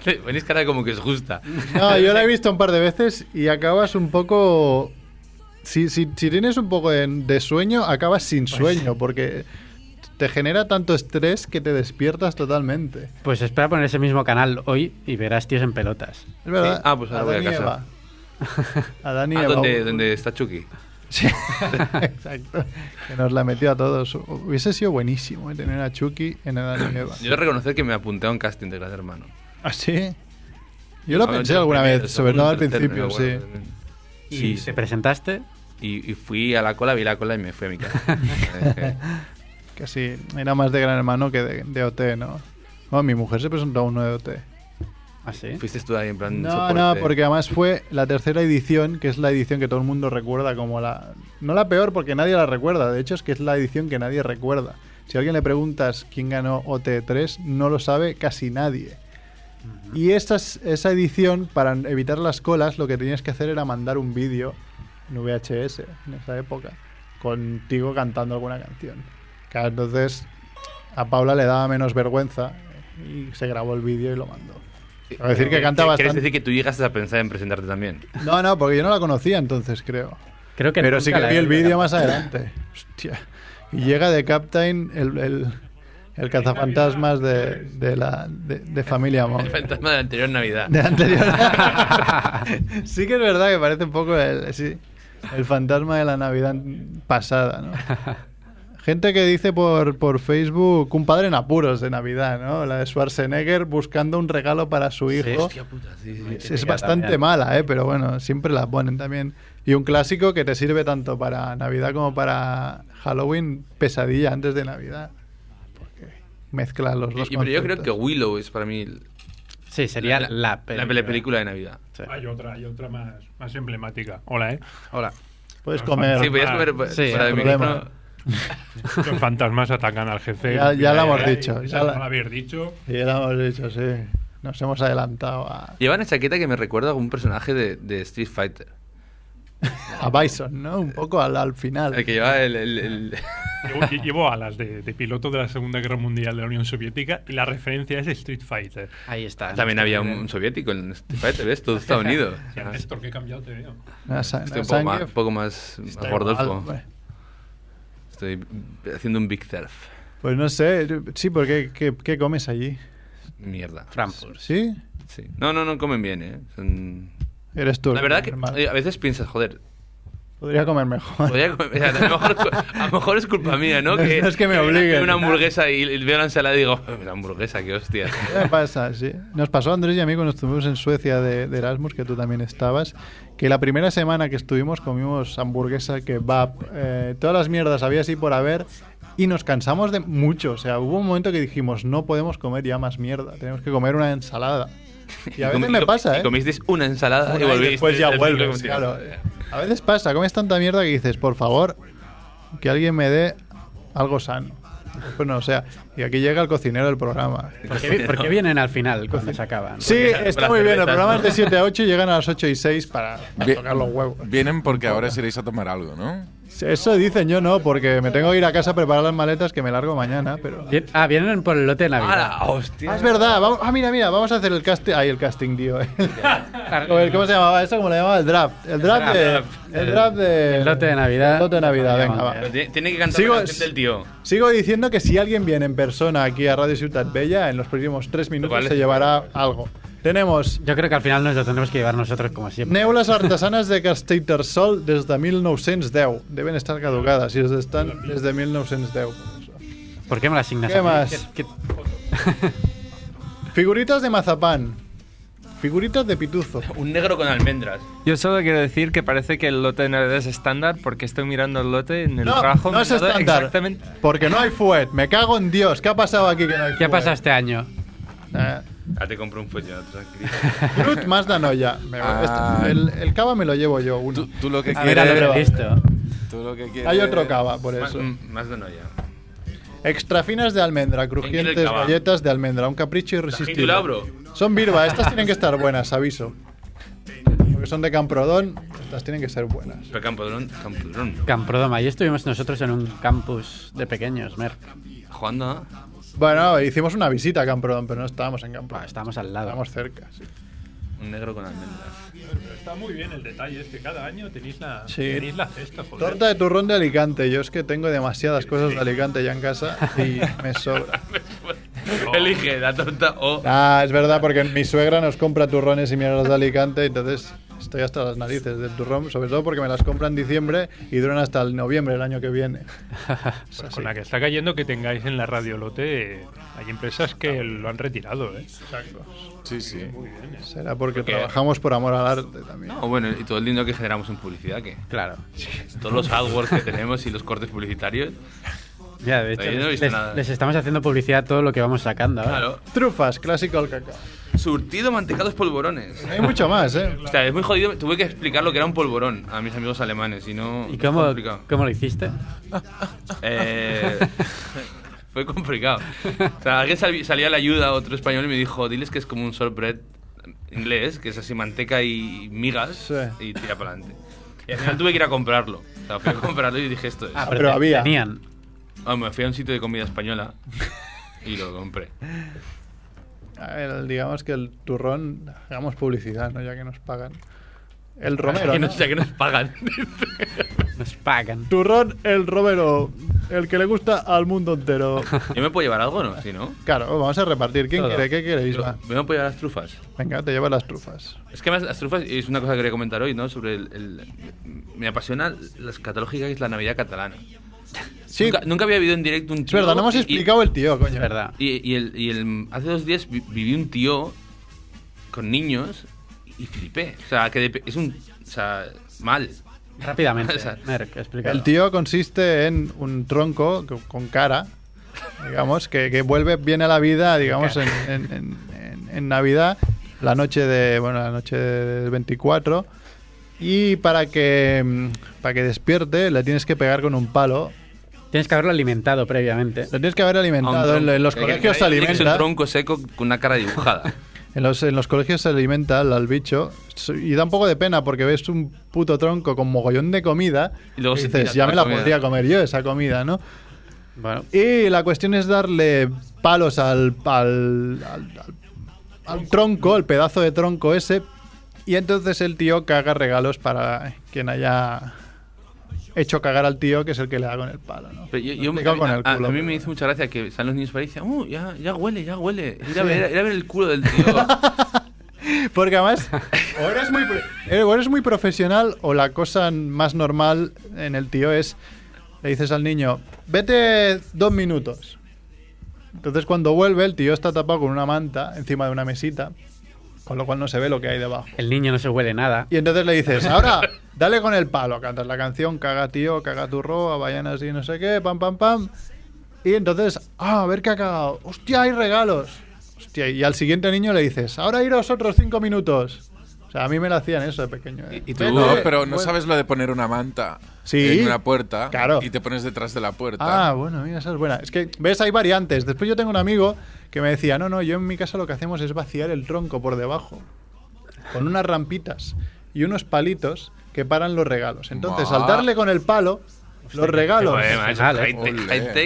Venís cara como que os gusta. No, yo la he visto un par de veces y acabas un poco... Si, si, si tienes un poco de, de sueño, acabas sin Pues sueño, porque te genera tanto estrés que te despiertas totalmente. Pues espera poner ese mismo canal hoy y verás tíos en pelotas. Es verdad. Sí. Ah, pues ahora voy a casa. Eva. Adán y Ah, Eva. donde, donde está Chucky. Sí, exacto. Que nos la metió a todos. Hubiese sido buenísimo eh, tener a Chucky en Adán y Eva. Yo reconocer que me apunté a un casting de Gran Hermano. ¿Ah, sí? Yo lo No, pensé alguna primero, vez, sobre todo al principio, sí. ¿Y te presentaste? Y, y fui a la cola, vi la cola y me fui a mi casa. Que sí, era más de Gran Hermano que de, de OT, ¿no? Bueno, mi mujer se presentó a uno de OT. ¿Ah, sí? Fuiste tú ahí en plan No, soporte. no, porque además fue la tercera edición, que es la edición que todo el mundo recuerda como la... No la peor porque nadie la recuerda, de hecho es que es la edición que nadie recuerda. Si a alguien le preguntas quién ganó OT3, no lo sabe casi nadie. Y esta, es- esa edición, para evitar las colas, lo que tenías que hacer era mandar un vídeo en VHS en esa época, contigo cantando alguna canción. Claro, entonces a Paula le daba menos vergüenza y se grabó el vídeo y lo mandó. Es decir, que canta ¿Quieres bastante. decir que tú llegaste a pensar en presentarte también? No, no, porque yo no la conocía entonces, creo. Creo que Pero sí que vi el vídeo más adelante. Hostia. Y llega de Captain el, el, el cazafantasmas de, de la de, de familia El Monk. fantasma de la anterior Navidad. De anterior. sí que es verdad que parece un poco el, sí, el fantasma de la Navidad pasada, ¿no? Gente que dice por, por Facebook un padre en apuros de Navidad, ¿no? La de Schwarzenegger buscando un regalo para su hijo. Hostia puta, sí, sí. Es, es bastante mala, ¿eh? pero bueno, siempre la ponen también. Y un clásico que te sirve tanto para Navidad como para Halloween, pesadilla antes de Navidad. Porque mezcla los dos. Y- pero yo creo que. Willow es para mí el- Sí, sería la, la película. pele- película de Navidad. Hay otra, hay otra más, más emblemática. Hola, ¿eh? Hola. Puedes comer. Sí, podías Ah, comer pues, sí, fuera de sin micrófono. Los fantasmas atacan al jefe. Ya- ya lo hemos dicho, ya la- lo habéis dicho. Y ya lo hemos dicho, sí. Nos hemos adelantado a, Lleva una chaqueta que me recuerda a un personaje de, de Street Fighter. a Bison, ¿no? Un poco al, al final. El que lleva el... el- el- Llevo, llevo alas de, de piloto de la Segunda Guerra Mundial de la Unión Soviética y la referencia es Street Fighter. Ahí está. También había un soviético en Street Fighter, ¿ves? Todo está unido. Sí, Néstor, que he cambiado te veo. Estoy un poco más, sangre- un poco más, más Está gordolfo. igual. Estoy haciendo un big surf. Pues no sé, sí, porque ¿qué, qué comes allí? Mierda. Frankfurt. ¿Sí? Sí. No, no, no comen bien, ¿eh? Son- Eres tú. La verdad que a veces piensas, joder, Podría comer mejor. podría comer- o sea, a, lo mejor, es cu- a lo mejor es culpa mía, ¿no? No no es que me obliguen. Una hamburguesa y, y veo la ensalada y digo, la hamburguesa, qué hostia. ¿Qué pasa? Sí. Nos pasó a Andrés y a mí cuando estuvimos en Suecia de, de Erasmus, que tú también estabas, que la primera semana que estuvimos comimos hamburguesa, kebab, eh, todas las mierdas había así por haber y nos cansamos de mucho. O sea, hubo un momento que dijimos, no podemos comer ya más mierda, tenemos que comer una ensalada. Y a veces me y pasa, ¿eh? comisteis una ensalada Una y y volvéis. después ya vuelves, claro. A veces pasa, comes tanta mierda que dices, por favor, que alguien me dé algo sano. Pues no, o sea, y aquí llega el cocinero del programa. ¿Por qué, por qué vienen al final cuando se acaban? Sí, Porque- está muy bien. El programa es de 7 a 8 y llegan a las 8 y 6 para, para tocar los huevos. Vienen porque ahora os iréis a tomar algo, ¿no? Eso dicen yo no, porque me tengo que ir a casa a preparar las maletas que me largo mañana, pero... Bien- ah, vienen por el lote de Navidad. ¡Hala, hostia! Ah, es verdad. Vamos, ah, mira, mira, vamos a hacer el casting... Ay, el casting, tío. El- ¿Cómo se llamaba eso? ¿Cómo le llamaba? El draft. El draft de... El draft de... El lote de Navidad. El lote de Navidad, venga, va. Tiene, que cantar Sigo- la canción del tío. Sigo diciendo que si alguien viene en persona aquí a Radio Ciutat Bella, en los próximos tres minutos Vale. se llevará algo. Tenemos Yo creo que al final nos lo tendremos que llevar nosotros como siempre. neules artesanes de Castellterçol des de 1910. Deben estar caducadas y están desde 1910. ¿Por qué me la asignas ¿Qué más? ¿Qué- qué- Figuritas de mazapán. Figuritas de pituzo. Un negro con almendras. Yo solo quiero decir que parece que el lote de Navidad es estándar porque estoy mirando el lote en el No, trabajo. no es estándar. Exactamente. Porque no hay fuet. Me cago en Dios. ¿Qué ha pasado aquí que no hay ¿Qué ha fuet? pasado este año? Eh, Ya te compro un folleto, tranquilo. Fruit más Danoya. Me- Ah. este- el, el cava me lo llevo yo. Uno. Tú, tú lo que A ver, a quieres. lo listo. Tú lo que quieres. Hay otro cava, por eso. mm, más de noia. Extra finas de almendra, ¿Quién quiere crujientes el cava? galletas de almendra, un capricho irresistible. titulado, bro? Son Birba, estas tienen que estar buenas, aviso. Porque son de Camprodón, estas tienen que ser buenas. Pero Campodrón, Campodrón. Camprodoma. Ahí estuvimos nosotros en un campus de pequeños, Merck. Jugando a... Bueno, hicimos una visita a Camprodón, pero no estábamos en Camprodón. estábamos al lado. Estábamos cerca, sí. Un negro con almendras. Está muy bien el detalle, es que cada año tenéis la, Sí. tenéis la cesta, joder. Torta de turrón de Alicante. Yo es que tengo demasiadas cosas de Alicante ya en casa y me sobra. Elige la torta o... Ah, es verdad, porque mi suegra nos compra turrones y mierdas de Alicante, entonces estoy hasta las narices del turrón, sobre todo porque me las compra en diciembre y duran hasta el noviembre del año que viene. Es así. Con la que está cayendo que tengáis en la radiolote, eh, hay empresas que lo han retirado, ¿eh? Exacto. Sí, sí. Será porque Porque- trabajamos por amor al arte también. No, bueno, y todo el dinero que generamos en publicidad, que Claro. todos los AdWords que tenemos y los cortes publicitarios. Ya, de hecho, Ahí no les, nada. les estamos haciendo publicidad todo lo que vamos sacando ahora. Claro. Trufas, clásico al cacao. Surtido mantecados polvorones. Hay mucho más, ¿eh? O sea, es muy jodido. Tuve que explicar lo que era un polvorón a mis amigos alemanes y no. ¿Y cómo, cómo lo hiciste? Eh, fue complicado. O sea, alguien sal- salía a la ayuda, otro español, y me dijo: Diles que es como un shortbread inglés, que es así manteca y migas, Sí. y tira para adelante. Y al final tuve que ir a comprarlo. O sea, fui a comprarlo y dije: Esto es. Ah, pero te- había. Tenían. Ah, me fui a un sitio de comida española y lo compré. Ver, digamos que el turrón, hagamos publicidad, ¿no? Ya que nos pagan. El romero, que no ¿no? sé que nos pagan. Nos pagan. Turrón, el romero, el que le gusta al mundo entero. ¿Yo me puedo llevar algo no? Sí, ¿no? Claro, vamos a repartir. ¿Quién Todo. quiere? ¿Qué queréis? Va. ¿Me puedo llevar las trufas? Venga, te llevas las trufas. Es que las trufas es una cosa que quería comentar hoy, ¿no? Sobre el, el- me apasiona la escatológica que es la Navidad catalana. Sí, Nunca, nunca había habido en directo un es tío. verdad, no hemos y- explicado el tío, coño. Es verdad. Y, y el, y el- hace dos días vi- viví un tío con niños y flipé. O sea, que de- es un. O sea, mal. Rápidamente. O sea, Merck. El tío consiste en un tronco co- con cara, digamos, que, que vuelve bien a la vida, digamos, en, en- en- en- en Navidad, la noche de, bueno, la noche del 24. Y para que, mm, para que despierte, le tienes que pegar con un palo. Tienes que haberlo alimentado previamente. Lo tienes que haber alimentado. En, los Que- colegios que- se que ser un alimenta. tronco seco con una cara dibujada. En los, en los colegios se alimenta al, al bicho. Y da un poco de pena porque ves un puto tronco con mogollón de comida. Y luego y dices, ya me la la comida". podría comer yo esa comida, ¿no? Bueno, Y la cuestión es darle palos al, al, al- al- al tronco, el pedazo de tronco ese. Y entonces el tío caga regalos para quien haya hecho cagar al tío, que es el que le da con el palo, ¿no? Pero yo, a, con el a- a culo, mí me hizo mucha gracia que salen los niños para ahí y dicen, uh, ya, ya huele, ya huele. Ir a, ver, ir a ver el culo del tío. Porque además, o eres, muy, eh, o eres muy profesional o la cosa más normal en el tío es, le dices al niño, vete dos minutos. Entonces cuando vuelve el tío está tapado con una manta encima de una mesita, con lo cual no se ve lo que hay debajo. el niño no se huele nada. Y entonces le dices, ahora, dale con el palo, cantas la canción, caga tío, caga turro, vayan así, no sé qué, pam, pam, pam. Y entonces, ah, a ver qué ha cagado. Hostia, hay regalos. Hostia, y al siguiente niño le dices, ahora iros otros cinco minutos. O sea, a mí me lo hacían eso de pequeño. ¿eh? Y- y tú- No, pero no bueno. sabes lo de poner una manta Sí. en una puerta Claro. y te pones detrás de la puerta. Ah, bueno, mira, esa es buena. Es que, ves, hay variantes. Después yo tengo un amigo que me decía, no, no, yo en mi casa lo que hacemos es vaciar el tronco por debajo, con unas rampitas y unos palitos que paran los regalos. Entonces, al darle con el palo, los regalos,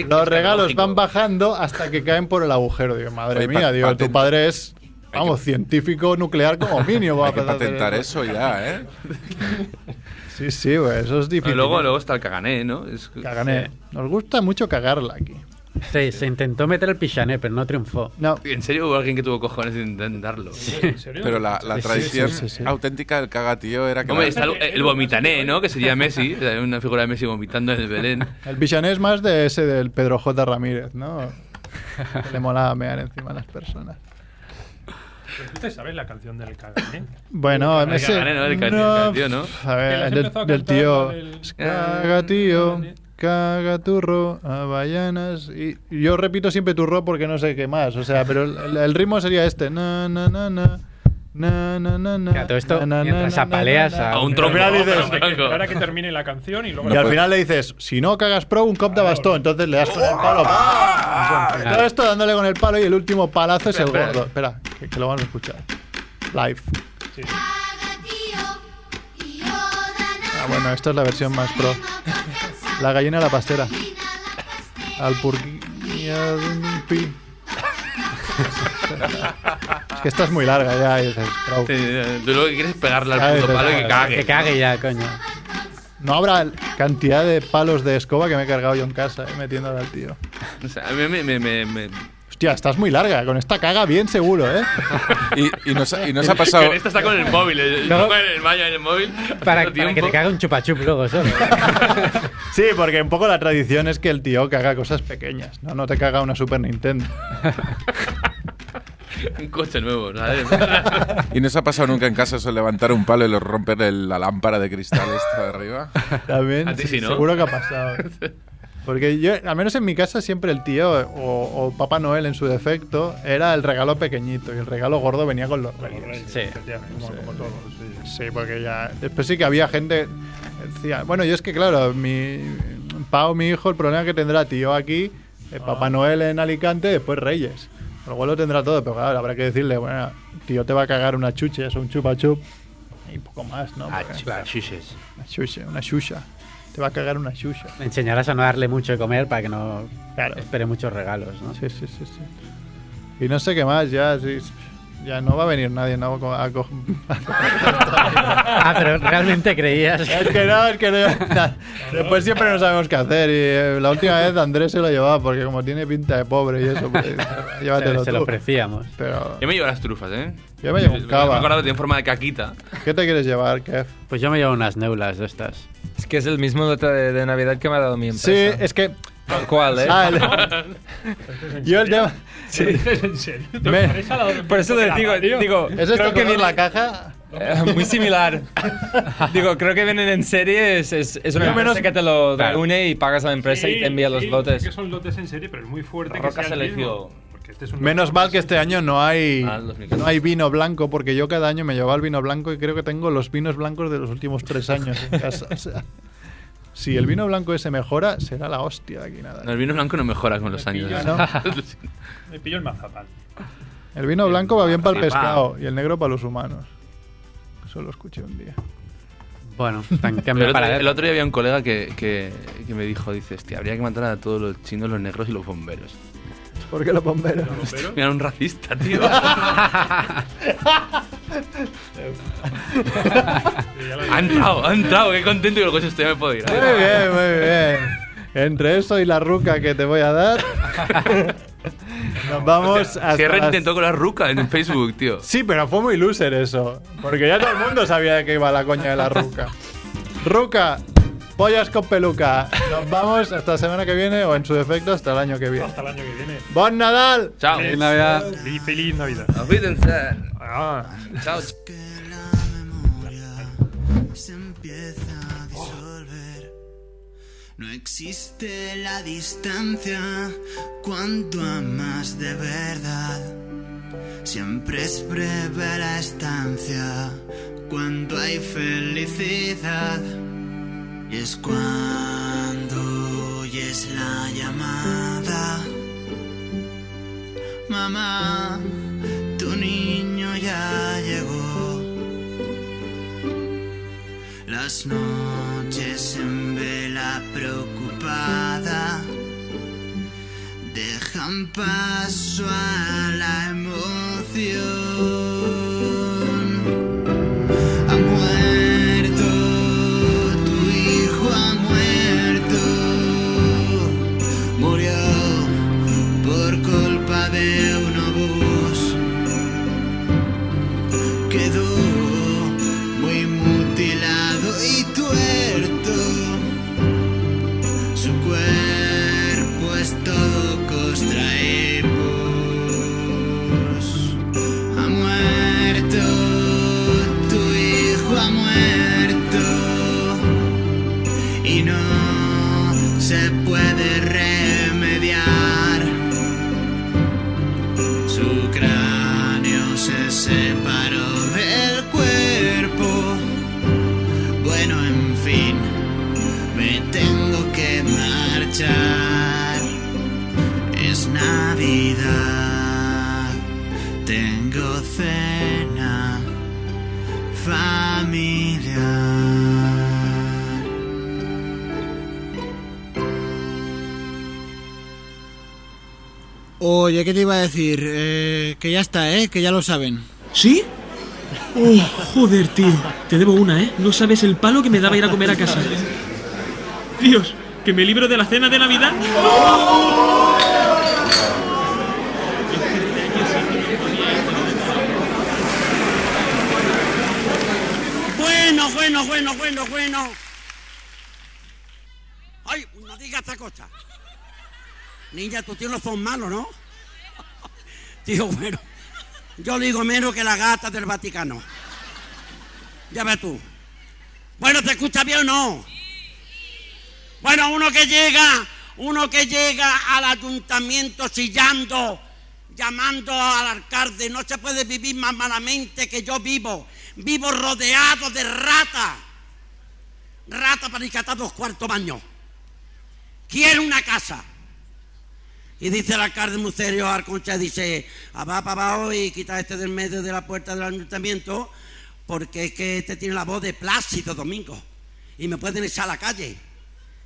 los regalos van bajando hasta que caen por el agujero. Digo, madre Oye, mía, digo, tu padre es, vamos, científico nuclear como mínimo. va Hay a que patentar eso ya, ¿eh? Sí, sí, güey, eso es Y difícil. luego, luego está el cagané, ¿no? Es, Cagané. Nos gusta mucho cagarla aquí. Se, se intentó meter el pichané, pero no triunfó. No, ¿En serio hubo alguien que tuvo cojones de intentarlo? ¿En serio? Pero la, la tradición sí, sí, sí. auténtica del cagatío era que... Hombre, la- el, el vomitané, ¿no? Que sería Messi, una figura de Messi vomitando en el Belén. El Pichané es más de ese del Pedro J. Ramírez, ¿no? Que le mola mear encima a las personas. Pero tú te sabes la canción del Cagané. Bueno, El ese- Cagané, ¿no? El Cagané, tío, ¿no? A ver, del, tío. el- Caga, turro, avellanas. Y y yo repito siempre turro porque no sé qué más. O sea, pero el, el ritmo sería este. Na, na, na, na. Na, na, na, na. Todo esto na, na, mientras apaleas na, na. a A un dices- tronco. Ahora que termine la canción y luego... y al final le dices, si no cagas pro, un cop de bastón. Entonces le das con el palo. Todo esto dándole con el palo y el último palazo es el Espera, gordo. Espera, que, que lo vamos a escuchar. Live. Ah, bueno, esta es la versión más pro. La gallina a la pastera. Al pi. Es que esta es muy larga ya. y dices, Tú lo que quieres es pegarle al puto palo y que cague. Que cague ya, coño. No habrá cantidad de palos de escoba que me he cargado yo en casa, eh, metiéndole al tío. O sea, a mí me, me, me, me- Hostia, estás muy larga. Con esta caga bien seguro, ¿eh? Y, y nos, ha- y nos ha pasado. Esta está con el móvil, el, No. en el baño en el móvil. Para, para que te cague un chupachup luego solo. Sí, porque un poco la tradición es que el tío caga cosas pequeñas, ¿no? No te caga una Super Nintendo. Un coche nuevo, ¿sabes? ¿Y no os ha pasado nunca en casa eso de levantar un palo y lo romper el- la lámpara de cristal esta de arriba? También, A ti sí, ¿no? seguro que ha pasado. Porque yo, al menos en mi casa, siempre el tío o, o Papá Noel en su defecto era el regalo pequeñito y el regalo gordo venía con los reyes. Sí. Como, como todos, sí. Sí, porque ya. Después sí que había gente. Decía, bueno, yo es que, claro, mi. Pau, mi hijo, el problema que tendrá tío aquí, eh, Papá Noel en Alicante, después Reyes. Luego lo tendrá todo, pero claro, habrá que decirle, bueno, tío te va a cagar una chucha, es un chupa chup y poco más, ¿no? Ah, chupa, chuches. Una chucha, una chucha. Te va a cagar una chucha. Me enseñarás a no darle mucho de comer para que no Claro. espere muchos regalos, ¿no? Sí, sí, sí, sí. Y no sé qué más, ya, sí, ya no va a venir nadie, ¿no? A co- Ah, pero realmente creías. Es que no, es que no. Después siempre no sabemos qué hacer. Y eh, la última vez Andrés se lo llevaba porque, como tiene pinta de pobre y eso, pues llévatelo se, se tú. lo ofrecíamos. Pero, Yo me llevo las trufas, ¿eh? Yo me llevo un cava. Me acordado que tiene forma de caquita. ¿qué te quieres llevar, Kev? Pues yo me llevo unas neulas de estas. Es que es el mismo lote de, de Navidad que me ha dado mi Sí, empresa. es que. Tal cual, ¿eh? Ah, el- Yo el tema. Sí. ¿En serio? ¿Te Me- Por eso les digo, tío? digo ¿Es esto creo que viene la caja? Eh, muy similar. Digo, creo que vienen en serie, es, es, es una empresa menos- que te lo Claro. une y pagas a la empresa y Sí, te envía los sí, lotes. que son lotes en serie, pero es muy fuerte Roca que sea el mismo. Este es Menos mal que este año no hay, Ah, el 2014. no hay vino blanco, porque yo cada año me llevaba el vino blanco y creo que tengo los vinos blancos de los últimos tres años en casa. O sea, si el vino blanco ese mejora, será la hostia de aquí nada. No, el vino blanco no mejora con los años. pillo, ¿no? Me pillo el mazapán. El vino blanco va bien para el pescado y el negro para los humanos. Eso lo escuché un día. Bueno, tan el, otro, el otro día había un colega que, que, que me dijo, dice, hostia, habría que matar a todos los chinos, los negros y los bomberos. ¿Por qué los bomberos? Mira, un racista, tío. ha entrado, ha entrado, qué contento que el coche estoy, ya me puedo ir. Muy bien, muy bien. Entre eso y la ruca que te voy a dar, nos vamos hasta Sierra las- intentó con la ruca en Facebook, tío. Sí, pero fue muy loser eso. Porque ya todo el mundo sabía de qué iba la coña de la ruca. Ruca, pollas con peluca. Nos vamos hasta la semana que viene o en su defecto hasta el año que viene. Hasta el año que viene. ¡Bon Nadal! Chao. Feliz Navidad. Feliz, feliz Navidad. Wiedersehen. Ah. Chao. que la memoria se empieza a disolver. No existe la distancia cuanto amas de verdad. Siempre es breve la estancia cuando hay felicidad. Y es cuando oyes la llamada. Mamá, tu niño ya llegó. Las noches en vela preocupada dejan paso a la emoción. Oye, ¿qué te iba a decir? Eh, que ya está, ¿eh? Que ya lo saben. ¿Sí? Oh, joder, tío. Te debo una, ¿eh? No sabes el palo que me daba ir a comer a casa. Dios, ¿que me libro de la cena de Navidad? Bueno, bueno, bueno, bueno, bueno. Ay, no digas esta cosa. Niña, tus tíos no son malos, ¿no? Tío, bueno, yo digo menos que la gata del Vaticano. Ya ves tú. Bueno, ¿te escucha bien o no? Bueno, uno que llega, uno que llega al ayuntamiento chillando, llamando al alcalde, no se puede vivir más malamente que yo vivo. Vivo rodeado de rata. Rata para rescatar dos cuartos baños. Quiero una casa. Y dice el alcalde muy serio al concha, dice, "Ah, va para abajo y quita este del medio de la puerta del ayuntamiento, porque es que este tiene la voz de Plácido Domingo. Y me pueden echar a la calle.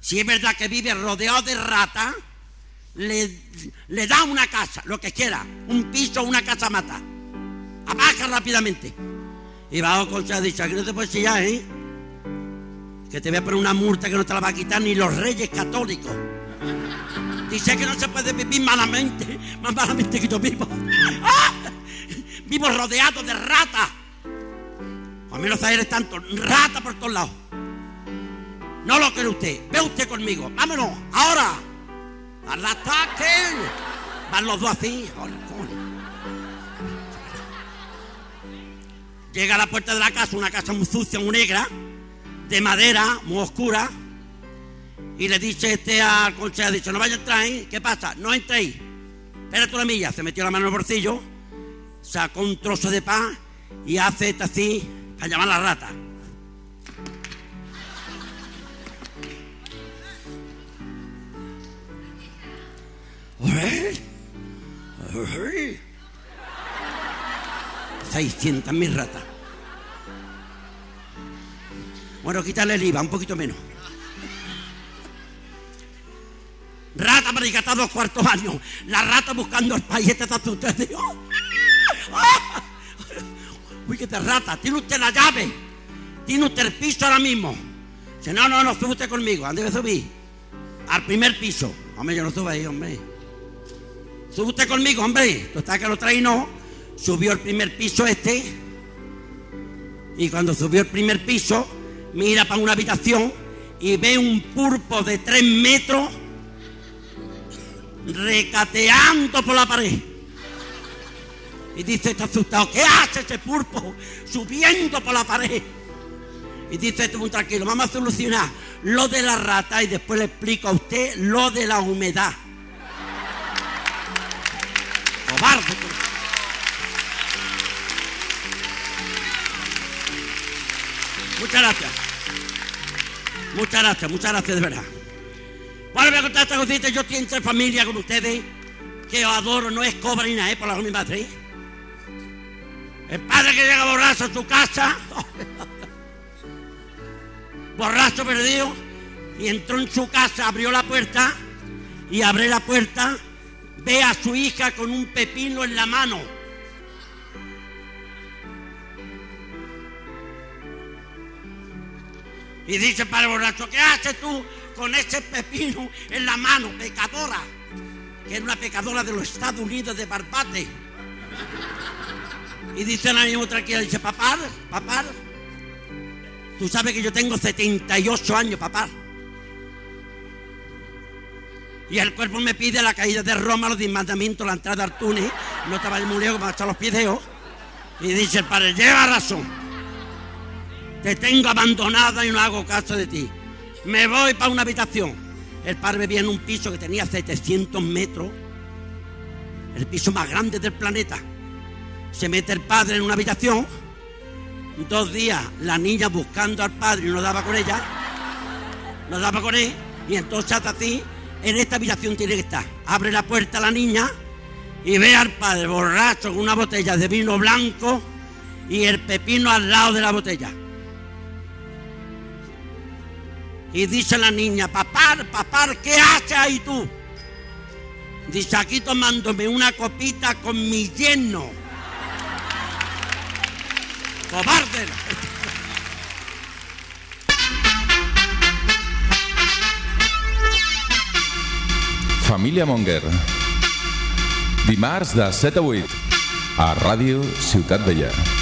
Si es verdad que vive rodeado de rata, le, da una casa, lo que quiera, un piso, una casa mata. Apaga rápidamente. Y bajo concha dice, aquí no te puedes chillar, ¿eh? Que te voy a poner una multa que no te la va a quitar ni los reyes católicos. Dice que no se puede vivir malamente, más malamente que yo vivo. ¡Ah! Vivo rodeado de ratas. A mí los aires tanto, rata por todos lados. No lo quiere usted, ve usted conmigo, vámonos, ahora. Al ataque. Van los dos así. Llega a la puerta de la casa, una casa muy sucia, muy negra, de madera, muy oscura. Y le dice este al consejero, dice, no vaya a entrar, ¿eh? ¿Qué pasa? No entréis. Espérate una milla. Se metió la mano en el bolsillo, sacó un trozo de pan y hace esto así para llamar a la rata. ¡Uy! 600 mil ratas. Bueno, quítale el IVA, un poquito menos. Rata para rescatar dos cuartos años. La rata buscando el paillete de usted. Dios. Uy, que te rata. Tiene usted la llave. Tiene usted el piso ahora mismo. Dice, no, no, no, sube usted conmigo. ¿A ¿Dónde subir? Al primer piso. Hombre, yo no subo ahí, hombre. Sube usted conmigo, hombre. Tú estás que lo trae, no. Subió el primer piso este. Y cuando subió el primer piso, mira para una habitación y ve un pulpo de tres metros recateando por la pared. Y dice, está asustado, ¿qué hace ese pulpo subiendo por la pared? Y dice, este muy tranquilo, vamos a solucionar lo de la rata y después le explico a usted lo de la humedad. Cobarde. Muchas gracias. Muchas gracias, muchas gracias de verdad. Bueno, voy a contar esta cosita. Yo estoy entre familia con ustedes, que adoro, no es cobra ni nada, es por la mi madre. El padre que llega borracho a su casa, borracho perdido, y entró en su casa, abrió la puerta, y abre la puerta, ve a su hija con un pepino en la mano. Y dice para el borracho, ¿qué haces tú con ese pepino en la mano, pecadora? Que era una pecadora de los Estados Unidos de Barbate. Y dice la niña tranquila, dice, papá, papá, tú sabes que yo tengo 78 años, papá. Y el cuerpo me pide la caída de Roma, los mandamientos, la entrada al túnel, no estaba el como hasta los pideos. Y dice el padre, lleva razón. Te tengo abandonada y no hago caso de ti. Me voy para una habitación. El padre vivía en un piso que tenía 700 metros. El piso más grande del planeta. Se mete el padre en una habitación. Dos días la niña buscando al padre y no daba con ella. No daba con él. Y entonces hasta así, en esta habitación tiene que estar. Abre la puerta a la niña y ve al padre borracho con una botella de vino blanco y el pepino al lado de la botella. Y dice la niña, papá, papá, ¿qué haces ahí tú? Dice, aquí tomándome una copita con mi yerno. ¡Cobarde! Família Monger. Dimarts de 7 a 8 a Ràdio Ciutat Vella.